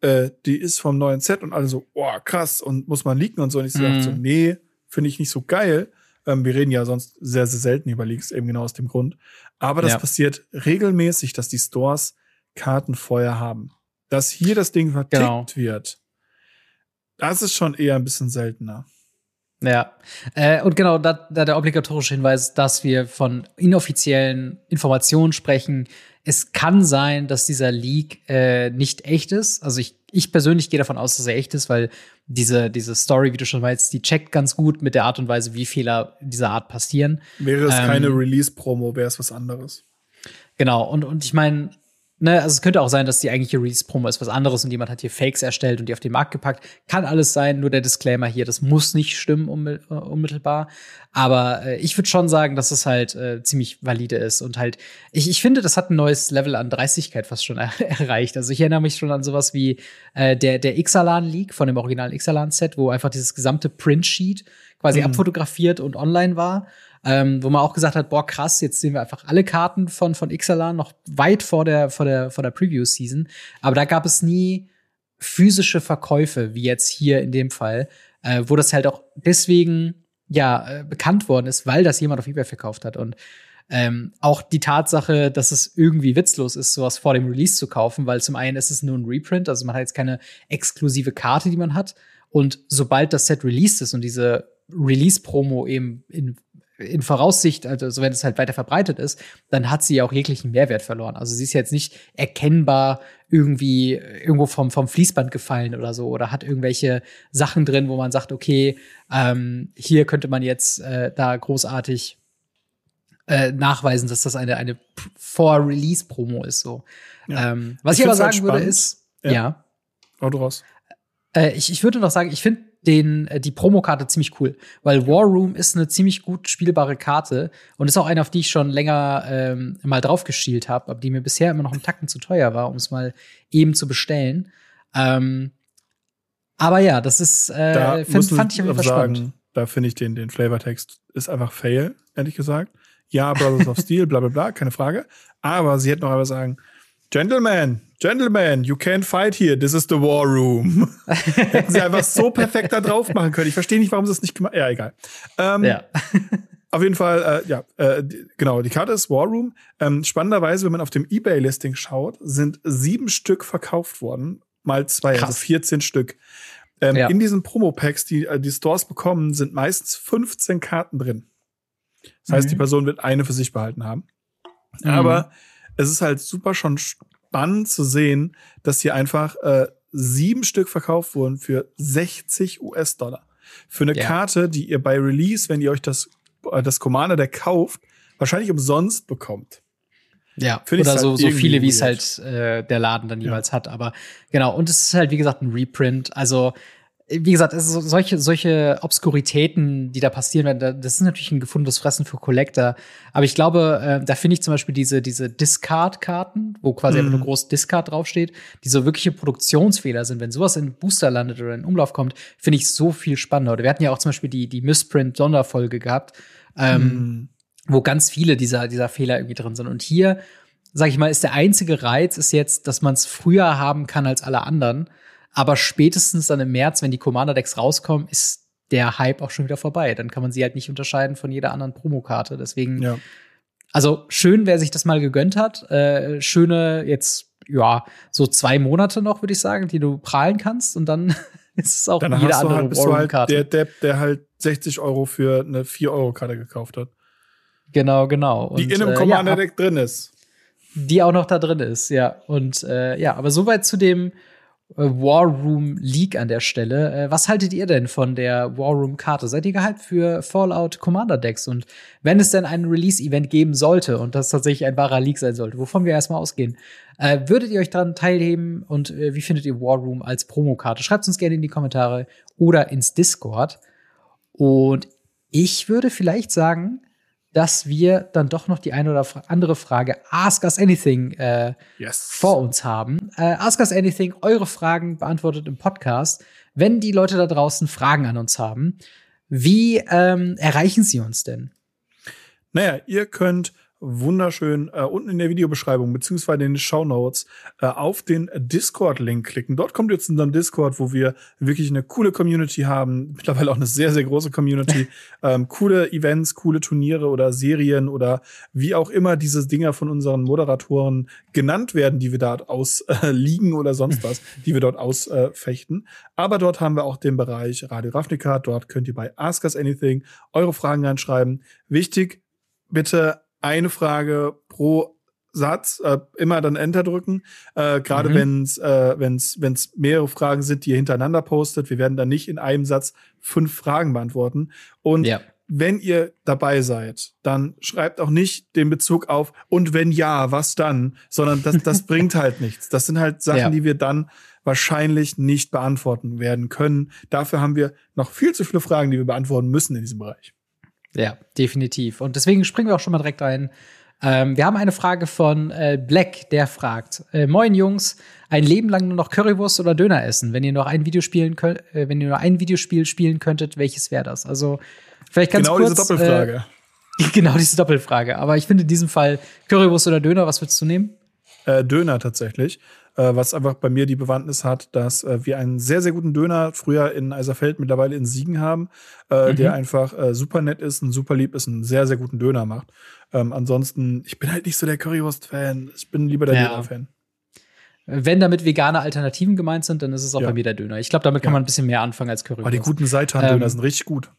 Äh, die ist vom neuen Set und alle so, oh, krass, und muss man leaken und so. Und ich mhm. so, nee, finde ich nicht so geil. Ähm, wir reden ja sonst sehr, sehr selten über Leaks, eben genau aus dem Grund. Aber das ja. passiert regelmäßig, dass die Stores Karten vorher haben. Dass hier das Ding vertickt genau. wird, das ist schon eher ein bisschen seltener. Ja, äh, und genau, da, da der obligatorische Hinweis, dass wir von inoffiziellen Informationen sprechen. Es kann sein, dass dieser Leak äh, nicht echt ist. Also ich, ich persönlich gehe davon aus, dass er echt ist, weil diese, diese Story, wie du schon weißt, die checkt ganz gut mit der Art und Weise, wie Fehler dieser Art passieren. Wäre es ähm, keine Release-Promo, wäre es was anderes. Genau, und, und ich meine, Ne, also es könnte auch sein, dass die eigentliche Release-Promo ist was anderes und jemand hat hier Fakes erstellt und die auf den Markt gepackt. Kann alles sein, nur der Disclaimer hier, das muss nicht stimmen äh, unmittelbar. Aber äh, ich würde schon sagen, dass es halt äh, ziemlich valide ist und halt, ich, ich finde, das hat ein neues Level an Dreistigkeit fast schon er erreicht. Also ich erinnere mich schon an sowas wie äh, der, der Ixalan-Leak von dem originalen Ixalan-Set, wo einfach dieses gesamte Print-Sheet quasi mhm. abfotografiert und online war. Ähm, wo man auch gesagt hat, boah, krass, jetzt sehen wir einfach alle Karten von, von Ixalan noch weit vor der, vor der, vor der Preview-Season. Aber da gab es nie physische Verkäufe, wie jetzt hier in dem Fall, äh, wo das halt auch deswegen ja äh, bekannt worden ist, weil das jemand auf eBay verkauft hat. Und ähm, auch die Tatsache, dass es irgendwie witzlos ist, sowas vor dem Release zu kaufen, weil zum einen ist es nur ein Reprint, also man hat jetzt keine exklusive Karte, die man hat. Und sobald das Set released ist und diese Release-Promo eben in in Voraussicht, also wenn es halt weiter verbreitet ist, dann hat sie ja auch jeglichen Mehrwert verloren. Also sie ist jetzt nicht erkennbar irgendwie irgendwo vom, vom Fließband gefallen oder so oder hat irgendwelche Sachen drin, wo man sagt, okay, ähm, hier könnte man jetzt äh, da großartig äh, nachweisen, dass das eine, eine Vor-Release-Promo ist. So. Ja. Ähm, was ich, ich aber sagen halt würde, ist, ja. ja. Raus. Äh, ich, ich würde noch sagen, ich finde den, äh, die Promokarte ziemlich cool, weil War Room ist eine ziemlich gut spielbare Karte und ist auch eine, auf die ich schon länger ähm, mal drauf geschielt habe, aber die mir bisher immer noch einen Tacken zu teuer war, um es mal eben zu bestellen. Ähm, aber ja, das ist, äh, find, fand ich sagen, spannend. Da finde ich den, den Flavortext ist einfach fail, ehrlich gesagt. Ja, Brothers of Steel, bla bla bla, keine Frage. Aber sie hätten noch einmal sagen, Gentlemen, Gentlemen, you can't fight here. This is the war room. Hätten sie einfach so perfekt da drauf machen können. Ich verstehe nicht, warum sie es nicht gemacht haben. Ja, egal. Ähm, ja. auf jeden Fall, äh, ja, äh, genau, die Karte ist War Room. Ähm, spannenderweise, wenn man auf dem Ebay-Listing schaut, sind sieben Stück verkauft worden. Mal zwei, also Krass. also 14 Stück. Ähm, ja. In diesen Promo-Packs, die äh, die Stores bekommen, sind meistens 15 Karten drin. Das heißt, mhm. die Person wird eine für sich behalten haben. Mhm. Aber es ist halt super schon spannend zu sehen, dass hier einfach äh, sieben Stück verkauft wurden für 60 US-Dollar. Für eine ja. Karte, die ihr bei Release, wenn ihr euch das, äh, das Commander Deck kauft, wahrscheinlich umsonst bekommt. Ja, Find oder so, halt so viele, wie es halt äh, der Laden dann jeweils ja. hat. Aber genau, und es ist halt, wie gesagt, ein Reprint. Also wie gesagt, es ist solche, solche Obskuritäten, die da passieren werden, das ist natürlich ein gefundenes Fressen für Collector. Aber ich glaube, äh, da finde ich zum Beispiel diese, diese Discard-Karten, wo quasi mhm. einfach nur groß Discard draufsteht, die so wirkliche Produktionsfehler sind. Wenn sowas in Booster landet oder in Umlauf kommt, finde ich so viel spannender. Oder wir hatten ja auch zum Beispiel die, die Missprint-Sonderfolge gehabt, ähm, mhm. wo ganz viele dieser, dieser Fehler irgendwie drin sind. Und hier, sag ich mal, ist der einzige Reiz ist jetzt, dass man es früher haben kann als alle anderen. Aber spätestens dann im März, wenn die Commander-Decks rauskommen, ist der Hype auch schon wieder vorbei. Dann kann man sie halt nicht unterscheiden von jeder anderen Promokarte. Deswegen, ja. also schön, wer sich das mal gegönnt hat. Äh, schöne jetzt, ja, so zwei Monate noch, würde ich sagen, die du prahlen kannst und dann ist es auch dann jede andere halt, halt der Depp, der halt 60 Euro für eine 4-Euro-Karte gekauft hat. Genau, genau. Die und, in einem Commander-Deck äh, ja, drin ist. Die auch noch da drin ist, ja. Und äh, ja, aber soweit zu dem War Room League an der Stelle. Äh, was haltet ihr denn von der War Room Karte? Seid ihr gehypt für Fallout Commander Decks? Und wenn es denn ein Release-Event geben sollte und das tatsächlich ein wahrer League sein sollte, wovon wir erstmal ausgehen, äh, würdet ihr euch daran teilnehmen und äh, wie findet ihr War Room als Promokarte? Schreibt uns gerne in die Kommentare oder ins Discord. Und ich würde vielleicht sagen, dass wir dann doch noch die eine oder andere Frage Ask Us Anything äh, yes. vor uns haben. Äh, Ask Us Anything, eure Fragen beantwortet im Podcast. Wenn die Leute da draußen Fragen an uns haben, wie ähm, erreichen sie uns denn? Naja, ihr könnt wunderschön äh, unten in der Videobeschreibung beziehungsweise in den Show Notes äh, auf den Discord-Link klicken. Dort kommt ihr zu unserem Discord, wo wir wirklich eine coole Community haben, mittlerweile auch eine sehr, sehr große Community, ähm, coole Events, coole Turniere oder Serien oder wie auch immer diese Dinger von unseren Moderatoren genannt werden, die wir dort ausliegen äh, oder sonst was, die wir dort ausfechten. Aber dort haben wir auch den Bereich Radio Ravnica. Dort könnt ihr bei Ask Us Anything eure Fragen reinschreiben. Wichtig, bitte eine Frage pro Satz, äh, immer dann Enter drücken. Äh, Gerade mhm. wenn es äh, wenn's, wenn's mehrere Fragen sind, die ihr hintereinander postet. Wir werden dann nicht in einem Satz fünf Fragen beantworten. Und ja. wenn ihr dabei seid, dann schreibt auch nicht den Bezug auf und wenn ja, was dann, sondern das, das bringt halt nichts. Das sind halt Sachen, ja. die wir dann wahrscheinlich nicht beantworten werden können. Dafür haben wir noch viel zu viele Fragen, die wir beantworten müssen in diesem Bereich. Ja, definitiv. Und deswegen springen wir auch schon mal direkt ein. Ähm, wir haben eine Frage von äh, Black, der fragt: äh, Moin Jungs, ein Leben lang nur noch Currywurst oder Döner essen. Wenn ihr noch ein Videospiel könnt, äh, wenn ihr nur ein Videospiel spielen könntet, welches wäre das? Also vielleicht ganz genau kurz. Genau diese Doppelfrage. Äh, genau diese Doppelfrage. Aber ich finde in diesem Fall Currywurst oder Döner. Was würdest du nehmen? Äh, Döner tatsächlich was einfach bei mir die Bewandtnis hat, dass äh, wir einen sehr, sehr guten Döner früher in Eiserfeld, mittlerweile in Siegen haben, äh, mhm. der einfach äh, super nett ist, und super lieb ist, einen sehr, sehr guten Döner macht. Ähm, ansonsten, ich bin halt nicht so der Currywurst-Fan. Ich bin lieber der ja. Döner-Fan. Wenn damit vegane Alternativen gemeint sind, dann ist es auch ja. bei mir der Döner. Ich glaube, damit kann ja. man ein bisschen mehr anfangen als Currywurst. Aber die guten Seitan-Döner ähm, sind richtig gut.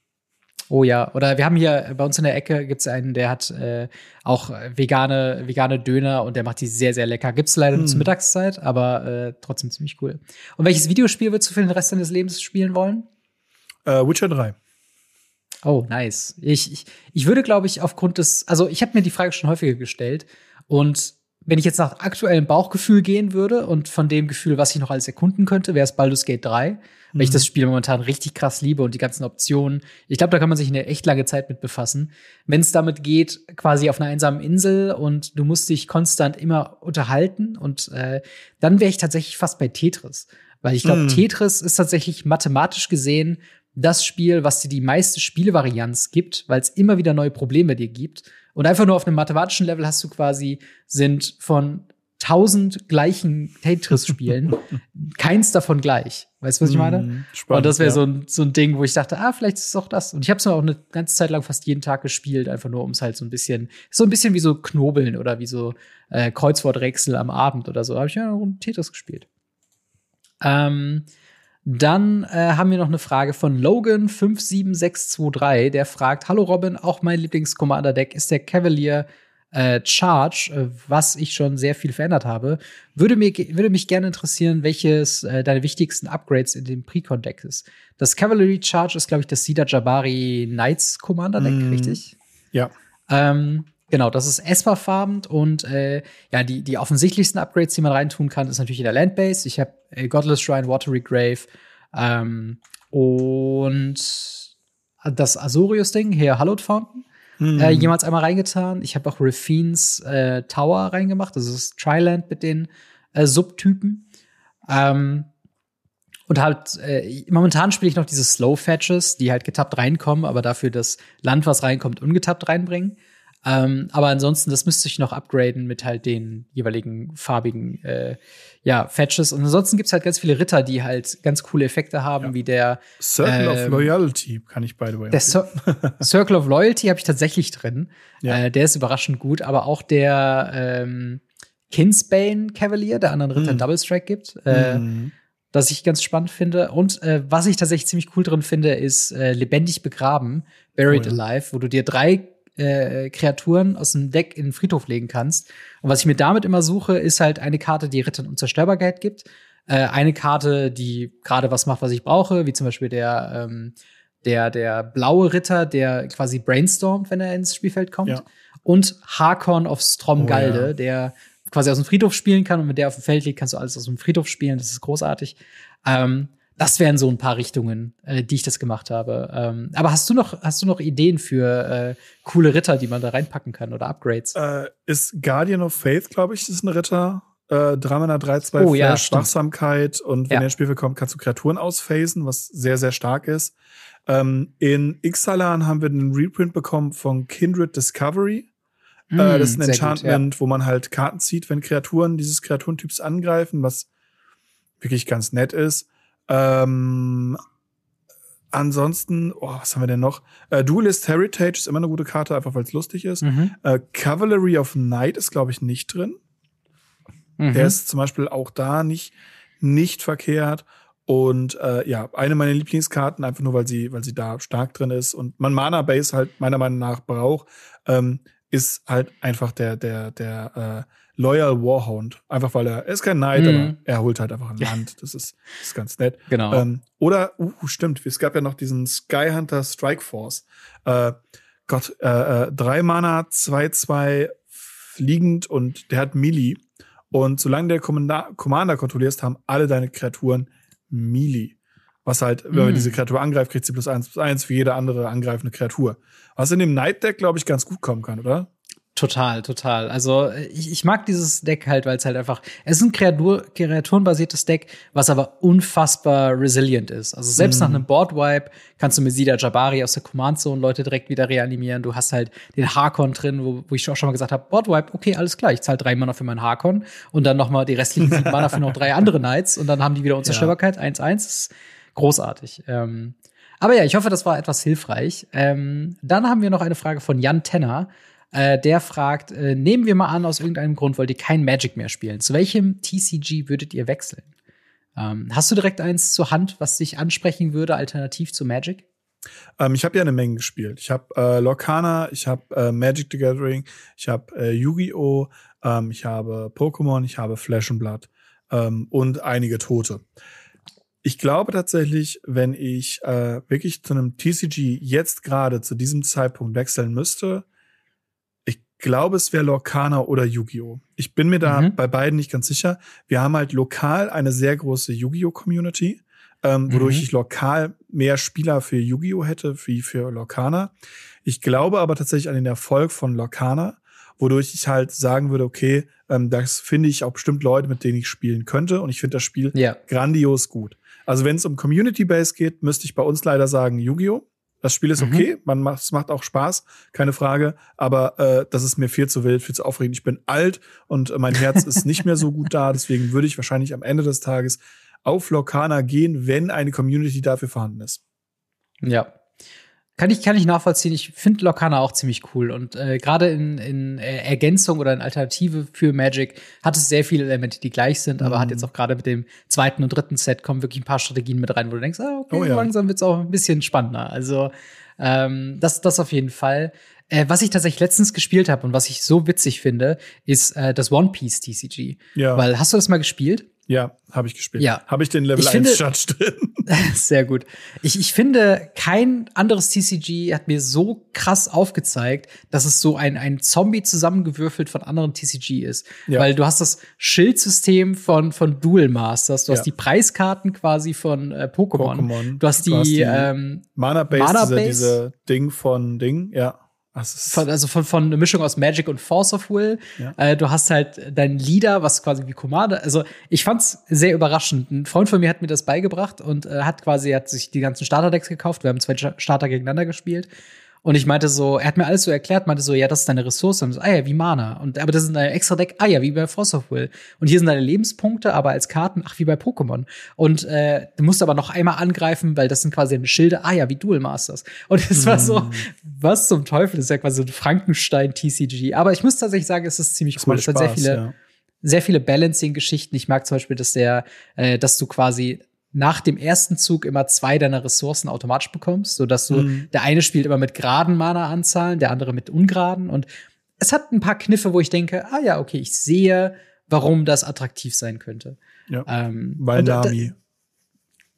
Oh ja, oder wir haben hier bei uns in der Ecke gibt's einen, der hat äh, auch vegane, vegane Döner und der macht die sehr, sehr lecker. Gibt's leider hm. nur zur Mittagszeit, aber äh, trotzdem ziemlich cool. Und welches Videospiel würdest du für den Rest deines Lebens spielen wollen? Äh, Witcher 3. Oh, nice. Ich, ich, ich würde, glaube ich, aufgrund des, also ich habe mir die Frage schon häufiger gestellt und wenn ich jetzt nach aktuellem Bauchgefühl gehen würde und von dem Gefühl, was ich noch alles erkunden könnte, wäre es Baldur's Gate 3, mhm. weil ich mhm. das Spiel momentan richtig krass liebe und die ganzen Optionen. Ich glaube, da kann man sich eine echt lange Zeit mit befassen. Wenn es damit geht, quasi auf einer einsamen Insel und du musst dich konstant immer unterhalten und äh, dann wäre ich tatsächlich fast bei Tetris. Weil ich glaube, mhm. Tetris ist tatsächlich mathematisch gesehen das Spiel, was dir die meiste Spielvarianz gibt, weil es immer wieder neue Probleme dir gibt. Und einfach nur auf einem mathematischen Level hast du quasi, sind von tausend gleichen Tetris-Spielen keins davon gleich. Weißt du, was ich meine? Mm, spannend, und das wäre ja. so, ein, so ein Ding, wo ich dachte, ah, vielleicht ist es auch das. Und ich habe es auch eine ganze Zeit lang fast jeden Tag gespielt, einfach nur um es halt so ein bisschen, so ein bisschen wie so Knobeln oder wie so äh, Kreuzworträtsel am Abend oder so. Da habe ich ja noch Tetris gespielt. Ähm, dann äh, haben wir noch eine Frage von Logan57623, der fragt: Hallo Robin, auch mein Lieblings-Commander-Deck ist der Cavalier äh, Charge, äh, was ich schon sehr viel verändert habe. Würde, mir, würde mich gerne interessieren, welches äh, deine wichtigsten Upgrades in dem Precon-Deck ist. Das Cavalry Charge ist, glaube ich, das Sida Jabari Knights Commander-Deck, mm, richtig? Ja. Ähm, Genau, das ist Esper-farbend und äh, ja, die, die offensichtlichsten Upgrades, die man reintun kann, ist natürlich in der Landbase. Ich habe äh, Godless Shrine, Watery Grave ähm, und das Azorius-Ding, hier Hallowed Fountain, hm. äh, jemals einmal reingetan. Ich habe auch Rafines äh, Tower reingemacht, das ist Triland mit den äh, Subtypen. Ähm, und halt, äh, momentan spiele ich noch diese Slow Fetches, die halt getappt reinkommen, aber dafür das Land, was reinkommt, ungetappt reinbringen. Ähm, aber ansonsten, das müsste ich noch upgraden mit halt den jeweiligen farbigen äh, ja, Fetches. Und ansonsten gibt's halt ganz viele Ritter, die halt ganz coole Effekte haben, ja. wie der Circle ähm, of Loyalty kann ich by the way. Der Circle of Loyalty habe ich tatsächlich drin. Ja. Äh, der ist überraschend gut, aber auch der ähm, Kinsbane Cavalier, der anderen Ritter mm. Double Strike gibt. Äh, mm. Das ich ganz spannend finde. Und äh, was ich tatsächlich ziemlich cool drin finde, ist äh, lebendig begraben, Buried oh, ja. Alive, wo du dir drei äh, Kreaturen aus dem Deck in den Friedhof legen kannst. Und was ich mir damit immer suche, ist halt eine Karte, die Rittern Unzerstörbarkeit gibt. Äh, eine Karte, die gerade was macht, was ich brauche, wie zum Beispiel der, ähm, der, der blaue Ritter, der quasi brainstormt, wenn er ins Spielfeld kommt. Ja. Und Harkon of Stromgalde, oh, ja. der quasi aus dem Friedhof spielen kann und mit der auf dem Feld liegt, kannst du alles aus dem Friedhof spielen. Das ist großartig. Ähm, das wären so ein paar Richtungen, äh, die ich das gemacht habe. Ähm, aber hast du noch, hast du noch Ideen für äh, coole Ritter, die man da reinpacken kann oder Upgrades? Äh, ist Guardian of Faith, glaube ich, ist ein Ritter. Äh, 3 Mana 3, 2 oh, ja, Wachsamkeit und wenn ja. er ins Spiel kommt, kannst du Kreaturen ausphasen, was sehr, sehr stark ist. Ähm, in Ixalan haben wir einen Reprint bekommen von Kindred Discovery. Mm, äh, das ist ein Enchantment, gut, ja. wo man halt Karten zieht, wenn Kreaturen dieses Kreaturentyps angreifen, was wirklich ganz nett ist. Ähm, ansonsten, oh, was haben wir denn noch? Äh, Duelist Heritage ist immer eine gute Karte, einfach weil es lustig ist. Mhm. Äh, Cavalry of Night ist, glaube ich, nicht drin. Mhm. Der ist zum Beispiel auch da nicht, nicht verkehrt. Und äh, ja, eine meiner Lieblingskarten, einfach nur, weil sie, weil sie da stark drin ist und man Mana-Base halt meiner Meinung nach braucht, ähm, ist halt einfach der, der, der äh, Loyal Warhound. Einfach weil er, er ist kein Knight, mhm. aber er holt halt einfach ein Land. Das ist, das ist ganz nett. Genau. Ähm, oder, uh, stimmt, es gab ja noch diesen Skyhunter Strike Force. Äh, Gott, äh, äh, drei Mana, zwei, zwei fliegend und der hat Melee. Und solange der Commander, Commander kontrollierst, haben alle deine Kreaturen Melee. Was halt, wenn man mm. diese Kreatur angreift, kriegt sie plus eins plus eins für jede andere angreifende Kreatur. Was in dem Night Deck, glaube ich, ganz gut kommen kann, oder? Total, total. Also ich, ich mag dieses Deck halt, weil es halt einfach, es ist ein Kreatur, kreaturenbasiertes Deck, was aber unfassbar resilient ist. Also selbst mm. nach einem Boardwipe kannst du mit Sida Jabari aus der Command Zone Leute direkt wieder reanimieren. Du hast halt den Harkon drin, wo, wo ich auch schon mal gesagt habe, Boardwipe, okay, alles klar, ich zahle drei Mana für meinen Harkon und dann noch mal die restlichen sieben Mana für noch drei andere Knights und dann haben die wieder Unzerstörbarkeit, 1-1. Ja. ist großartig. Ähm, aber ja, ich hoffe, das war etwas hilfreich. Ähm, dann haben wir noch eine Frage von Jan Tenner. Äh, der fragt, äh, nehmen wir mal an, aus irgendeinem Grund wollt ihr kein Magic mehr spielen. Zu welchem TCG würdet ihr wechseln? Ähm, hast du direkt eins zur Hand, was dich ansprechen würde, alternativ zu Magic? Ähm, ich habe ja eine Menge gespielt. Ich habe äh, Lorcana, ich habe äh, Magic the Gathering, ich habe äh, Yu-Gi-Oh!, ähm, ich habe Pokémon, ich habe Flash and Blood ähm, und einige Tote. Ich glaube tatsächlich, wenn ich äh, wirklich zu einem TCG jetzt gerade zu diesem Zeitpunkt wechseln müsste, glaube, es wäre Lorcana oder Yu-Gi-Oh! Ich bin mir da mhm. bei beiden nicht ganz sicher. Wir haben halt lokal eine sehr große Yu-Gi-Oh! Community, ähm, wodurch mhm. ich lokal mehr Spieler für Yu-Gi-Oh! hätte wie für Lorcana. Ich glaube aber tatsächlich an den Erfolg von Lorcana, wodurch ich halt sagen würde, okay, ähm, das finde ich auch bestimmt Leute, mit denen ich spielen könnte. Und ich finde das Spiel ja. grandios gut. Also wenn es um Community Base geht, müsste ich bei uns leider sagen Yu-Gi-Oh! Das Spiel ist mhm. okay, mhm. man macht, es macht auch Spaß, keine Frage, aber äh, das ist mir viel zu wild, viel zu aufregend. Ich bin alt und mein Herz ist nicht mehr so gut da, deswegen würde ich wahrscheinlich am Ende des Tages auf Lokana gehen, wenn eine Community dafür vorhanden ist. Ja, kann ich, kann ich nachvollziehen. Ich finde Lorcana auch ziemlich cool. Und äh, gerade in, in Ergänzung oder in Alternative für Magic hat es sehr viele Elemente, die gleich sind, mhm. aber hat mhm. jetzt auch gerade mit dem zweiten und dritten Set kommen wirklich ein paar Strategien mit rein, wo du denkst, ah, okay, oh, ja. langsam wird's auch ein bisschen spannender. Also ähm, das, das auf jeden Fall. Äh, was ich tatsächlich letztens gespielt habe und was ich so witzig finde, ist äh, das One Piece TCG. Ja. Weil hast du das mal gespielt? Ja, habe ich gespielt. Ja. Habe ich den Level ich 1 Judge drin. sehr gut. Ich, ich finde, kein anderes TCG hat mir so krass aufgezeigt, dass es so ein, ein Zombie zusammengewürfelt von anderen TCG ist. Ja. Weil du hast das Schildsystem von, von Duel Masters, du ja. hast die Preiskarten quasi von äh, Pokémon. Pokémon. Du hast die, die ähm, Mana-Base, Mana diese, diese Ding von Ding, ja. Von, also von, von einer Mischung aus Magic und Force of Will. Ja. Äh, du hast halt dein Leader, was quasi wie Commander. Also ich fand's sehr überraschend. Ein Freund von mir hat mir das beigebracht und äh, hat quasi hat sich die ganzen Starterdecks gekauft. Wir haben zwei Starter gegeneinander gespielt. Und ich meinte so, er hat mir alles so erklärt, meinte so, ja, das ist deine Ressource. Und so, ah ja, wie Mana. Und aber das ist ein extra Deck, ah ja, wie bei Force of Will. Und hier sind deine Lebenspunkte, aber als Karten, ach, wie bei Pokémon. Und äh, du musst aber noch einmal angreifen, weil das sind quasi eine Schilde, ah ja, wie Duel Masters. Und es mm. war so, mm. was zum Teufel, das ist ja quasi ein Frankenstein-TCG. Aber ich muss tatsächlich sagen, es ist ziemlich das cool. Es hat sehr viele. Ja sehr viele Balancing-Geschichten. Ich mag zum Beispiel, dass der, äh, dass du quasi nach dem ersten Zug immer zwei deiner Ressourcen automatisch bekommst, so dass du mhm. der eine spielt immer mit geraden Mana-Anzahlen, der andere mit ungeraden und es hat ein paar Kniffe, wo ich denke, ah ja, okay, ich sehe, warum das attraktiv sein könnte. Ja, ähm, weil Nami.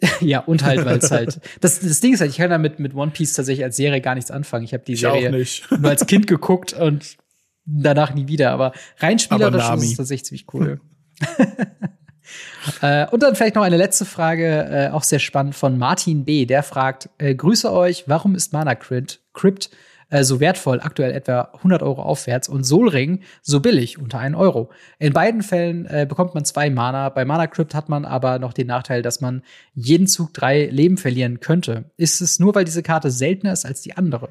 ja, und halt, weil es halt. Das, das Ding ist halt, ich kann damit mit One Piece tatsächlich als Serie gar nichts anfangen. Ich habe die Serie nur als Kind geguckt und danach nie wieder. Aber rein spielerisch aber ist es tatsächlich ziemlich cool. Äh, und dann vielleicht noch eine letzte Frage, äh, auch sehr spannend von Martin B. Der fragt: äh, Grüße euch, warum ist Mana Crypt, Crypt äh, so wertvoll, aktuell etwa 100 Euro aufwärts, und Solring so billig, unter 1 Euro? In beiden Fällen äh, bekommt man zwei Mana. Bei Mana Crypt hat man aber noch den Nachteil, dass man jeden Zug drei Leben verlieren könnte. Ist es nur, weil diese Karte seltener ist als die andere?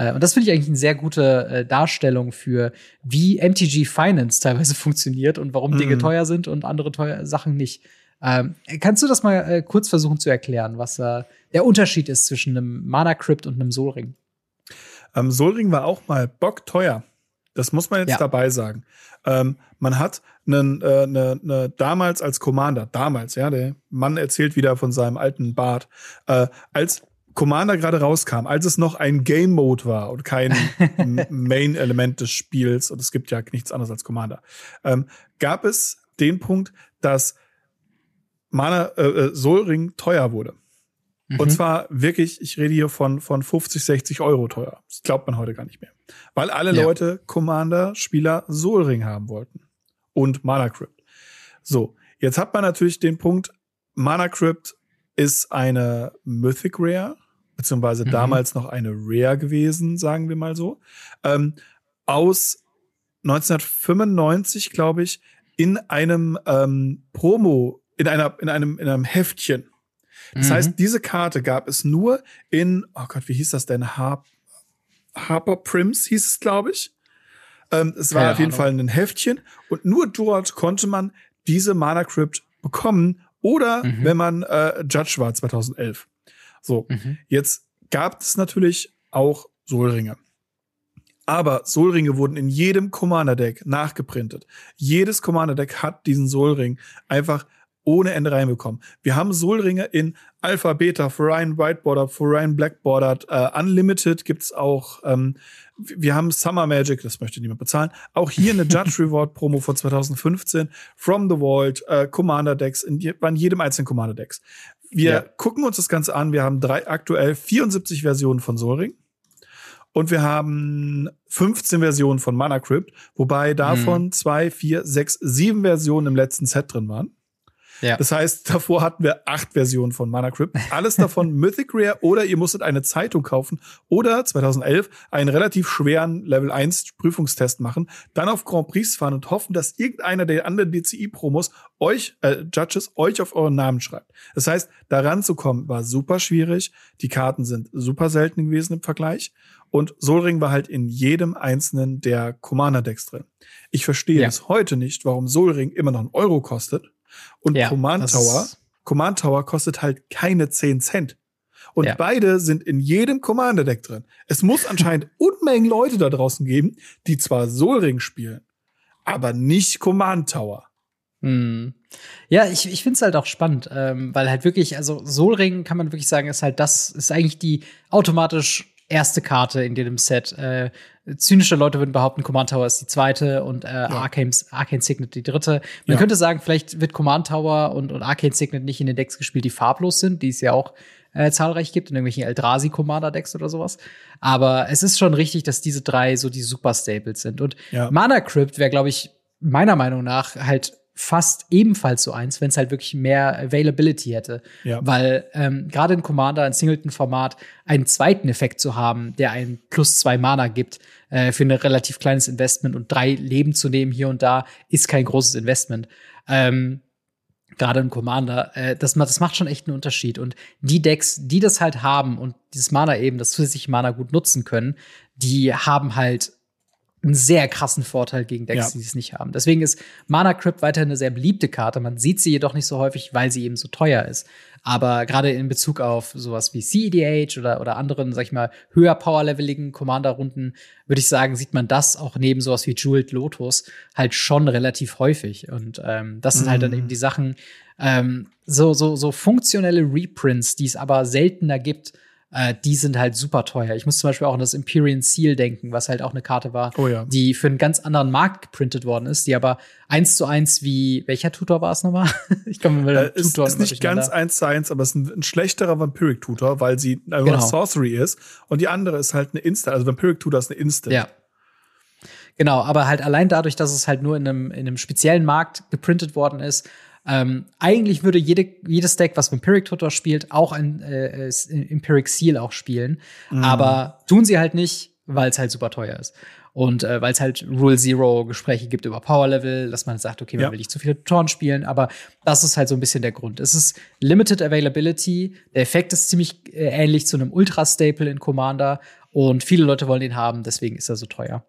Äh, und das finde ich eigentlich eine sehr gute äh, Darstellung für, wie MTG Finance teilweise funktioniert und warum mhm. Dinge teuer sind und andere teuer Sachen nicht. Ähm, kannst du das mal äh, kurz versuchen zu erklären, was äh, der Unterschied ist zwischen einem Mana Crypt und einem Solring? Ähm, Solring war auch mal bockteuer. Das muss man jetzt ja. dabei sagen. Ähm, man hat einen, äh, ne, ne, damals als Commander, damals, ja, der Mann erzählt wieder von seinem alten Bart, als Commander gerade rauskam, als es noch ein Game Mode war und kein Main-Element des Spiels, und es gibt ja nichts anderes als Commander, ähm, gab es den Punkt, dass Mana äh, äh Solring teuer wurde. Und mhm. zwar wirklich, ich rede hier von, von 50, 60 Euro teuer. Das glaubt man heute gar nicht mehr. Weil alle ja. Leute Commander, Spieler Solring haben wollten. Und Mana Crypt. So, jetzt hat man natürlich den Punkt, Mana Crypt ist eine Mythic Rare, beziehungsweise mhm. damals noch eine Rare gewesen, sagen wir mal so. Ähm, aus 1995, glaube ich, in einem ähm, Promo, in einer, in einem, in einem Heftchen das mhm. heißt, diese Karte gab es nur in, oh Gott, wie hieß das denn? Har Harper Prims hieß es, glaube ich. Ähm, es war Keine auf jeden Ahnung. Fall ein Heftchen und nur dort konnte man diese Mana Crypt bekommen oder mhm. wenn man äh, Judge war 2011. So, mhm. jetzt gab es natürlich auch Solringe. Aber Solringe wurden in jedem Commander-Deck nachgeprintet. Jedes Commander-Deck hat diesen Solring einfach ohne Ende reinbekommen. Wir haben Solringe in Alpha, Beta, Foreign Whiteboarder, Foreign Blackboarder, äh, Unlimited gibt's auch. Ähm, wir haben Summer Magic, das möchte niemand bezahlen. Auch hier eine Judge Reward Promo von 2015. From the Vault, äh, Commander Decks, in, in jedem einzelnen Commander Decks. Wir ja. gucken uns das Ganze an. Wir haben drei, aktuell 74 Versionen von Solring. Und wir haben 15 Versionen von Mana Crypt, wobei davon hm. zwei, vier, sechs, sieben Versionen im letzten Set drin waren. Ja. Das heißt, davor hatten wir acht Versionen von Mana Crypt. Alles davon Mythic Rare oder ihr musstet eine Zeitung kaufen oder 2011 einen relativ schweren Level 1 Prüfungstest machen, dann auf Grand Prix fahren und hoffen, dass irgendeiner der anderen DCI-Promos euch, äh, Judges, euch auf euren Namen schreibt. Das heißt, daran zu kommen war super schwierig. Die Karten sind super selten gewesen im Vergleich. Und Solring war halt in jedem einzelnen der Commander-Decks drin. Ich verstehe ja. bis heute nicht, warum Solring immer noch einen Euro kostet und ja, Command Tower, Command Tower kostet halt keine 10 Cent. Und ja. beide sind in jedem Commander-Deck drin. Es muss anscheinend Unmengen Leute da draußen geben, die zwar Solring spielen, aber nicht Command Tower. Hm. Ja, ich, ich finde es halt auch spannend, ähm, weil halt wirklich, also Solring kann man wirklich sagen, ist halt das, ist eigentlich die automatisch erste Karte in jedem Set. Äh, zynische Leute würden behaupten, Command Tower ist die zweite und äh, ja. Arcane, Arcane Signet die dritte. Man ja. könnte sagen, vielleicht wird Command Tower und, und Arcane Signet nicht in den Decks gespielt, die farblos sind, die es ja auch äh, zahlreich gibt, in irgendwelchen Eldrazi Commander Decks oder sowas. Aber es ist schon richtig, dass diese drei so die Super Staples sind. Und ja. Mana Crypt wäre, glaube ich, meiner Meinung nach halt fast ebenfalls so eins, wenn es halt wirklich mehr Availability hätte. Ja. Weil ähm, gerade in Commander, in Singleton-Format, einen zweiten Effekt zu haben, der einen plus zwei Mana gibt, äh, für ein relativ kleines Investment und drei Leben zu nehmen hier und da, ist kein großes Investment. Ähm, gerade in Commander, äh, das, das macht schon echt einen Unterschied. Und die Decks, die das halt haben und dieses Mana eben, das zusätzliche Mana gut nutzen können, die haben halt einen sehr krassen Vorteil gegen Decks, ja. die es nicht haben. Deswegen ist Mana Crypt weiterhin eine sehr beliebte Karte. Man sieht sie jedoch nicht so häufig, weil sie eben so teuer ist. Aber gerade in Bezug auf sowas wie CEDH oder, oder anderen, sag ich mal, höher powerleveligen Commander-Runden, würde ich sagen, sieht man das auch neben sowas wie Jeweled Lotus halt schon relativ häufig. Und ähm, das sind halt dann eben mhm. die Sachen, ähm, so, so, so funktionelle Reprints, die es aber seltener gibt, äh, die sind halt super teuer. Ich muss zum Beispiel auch an das Imperial Seal denken, was halt auch eine Karte war, oh ja. die für einen ganz anderen Markt geprintet worden ist, die aber eins zu eins wie, welcher Tutor war es nochmal? ich komme mit äh, Tutor ist, ist nicht ganz eins zu eins, aber es ist ein, ein schlechterer Vampiric Tutor, weil sie einfach genau. Sorcery ist und die andere ist halt eine Instant, also Vampiric Tutor ist eine Instant. Ja. Genau, aber halt allein dadurch, dass es halt nur in einem, in einem speziellen Markt geprintet worden ist, ähm, eigentlich würde jede, jedes Deck, was Vampiric Tutor spielt, auch ein äh, Empiric Seal auch spielen. Mhm. Aber tun sie halt nicht, weil es halt super teuer ist. Und äh, weil es halt Rule Zero Gespräche gibt über Power Level, dass man sagt, okay, man ja. will nicht zu viele Tutoren spielen, aber das ist halt so ein bisschen der Grund. Es ist Limited Availability. Der Effekt ist ziemlich äh, ähnlich zu einem Ultra Staple in Commander Und viele Leute wollen den haben, deswegen ist er so teuer.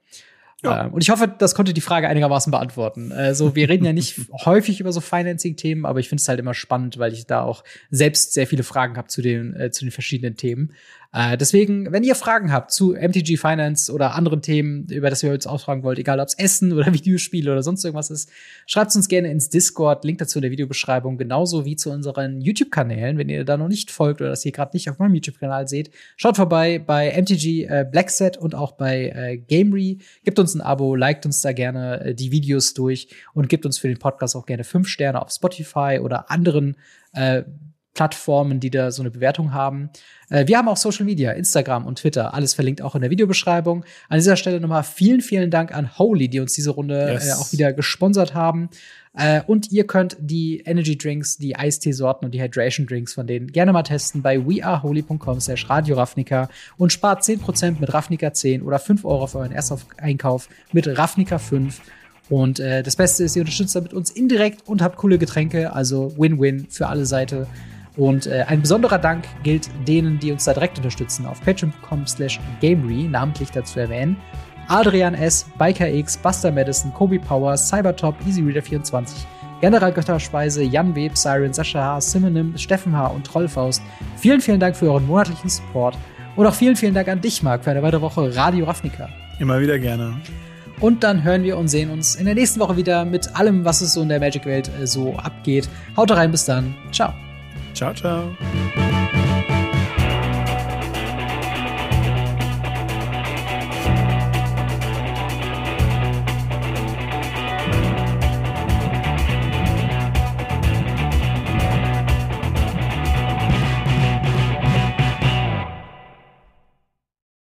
Ja. Ähm, und ich hoffe, das konnte die Frage einigermaßen beantworten. Also wir reden ja nicht häufig über so Financing-Themen, aber ich finde es halt immer spannend, weil ich da auch selbst sehr viele Fragen habe zu den, äh, zu den verschiedenen Themen. Äh, deswegen, wenn ihr Fragen habt zu MTG Finance oder anderen Themen, über das ihr uns ausfragen wollt, egal ob es Essen oder Videospiele oder sonst irgendwas ist, schreibt uns gerne ins Discord, Link dazu in der Videobeschreibung, genauso wie zu unseren YouTube-Kanälen. Wenn ihr da noch nicht folgt oder das hier gerade nicht auf meinem YouTube-Kanal seht, schaut vorbei bei MTG äh, Blackset und auch bei äh, Gamery. Gebt uns ein Abo, liked uns da gerne äh, die Videos durch und gebt uns für den Podcast auch gerne fünf Sterne auf Spotify oder anderen äh, Plattformen, die da so eine Bewertung haben. Äh, wir haben auch Social Media, Instagram und Twitter, alles verlinkt auch in der Videobeschreibung. An dieser Stelle nochmal vielen, vielen Dank an Holy, die uns diese Runde yes. äh, auch wieder gesponsert haben. Äh, und ihr könnt die Energy Drinks, die Eistee-Sorten und die Hydration Drinks von denen gerne mal testen bei weareholy.com slash Radio Ravnica und spart 10% mit Ravnica 10 oder 5 Euro für euren Ersteinkauf mit Ravnica 5. Und das Beste ist, ihr unterstützt damit uns indirekt und habt coole Getränke, also Win-Win für alle Seiten. Und äh, ein besonderer Dank gilt denen, die uns da direkt unterstützen, auf patreon.com slash gamery, namentlich dazu erwähnen. Adrian S., Biker X, Buster Madison, Kobe Power, Cybertop, EasyReader24, General Götterspeise, Jan Web, Siren, Sascha H., Simonim, Steffen H. und Trollfaust. Vielen, vielen Dank für euren monatlichen Support. Und auch vielen, vielen Dank an dich, Marc, für eine weitere Woche Radio Ravnica. Immer wieder gerne. Und dann hören wir und sehen uns in der nächsten Woche wieder mit allem, was es so in der Magic-Welt äh, so abgeht. Haut rein, bis dann. Ciao. Ciao, ciao.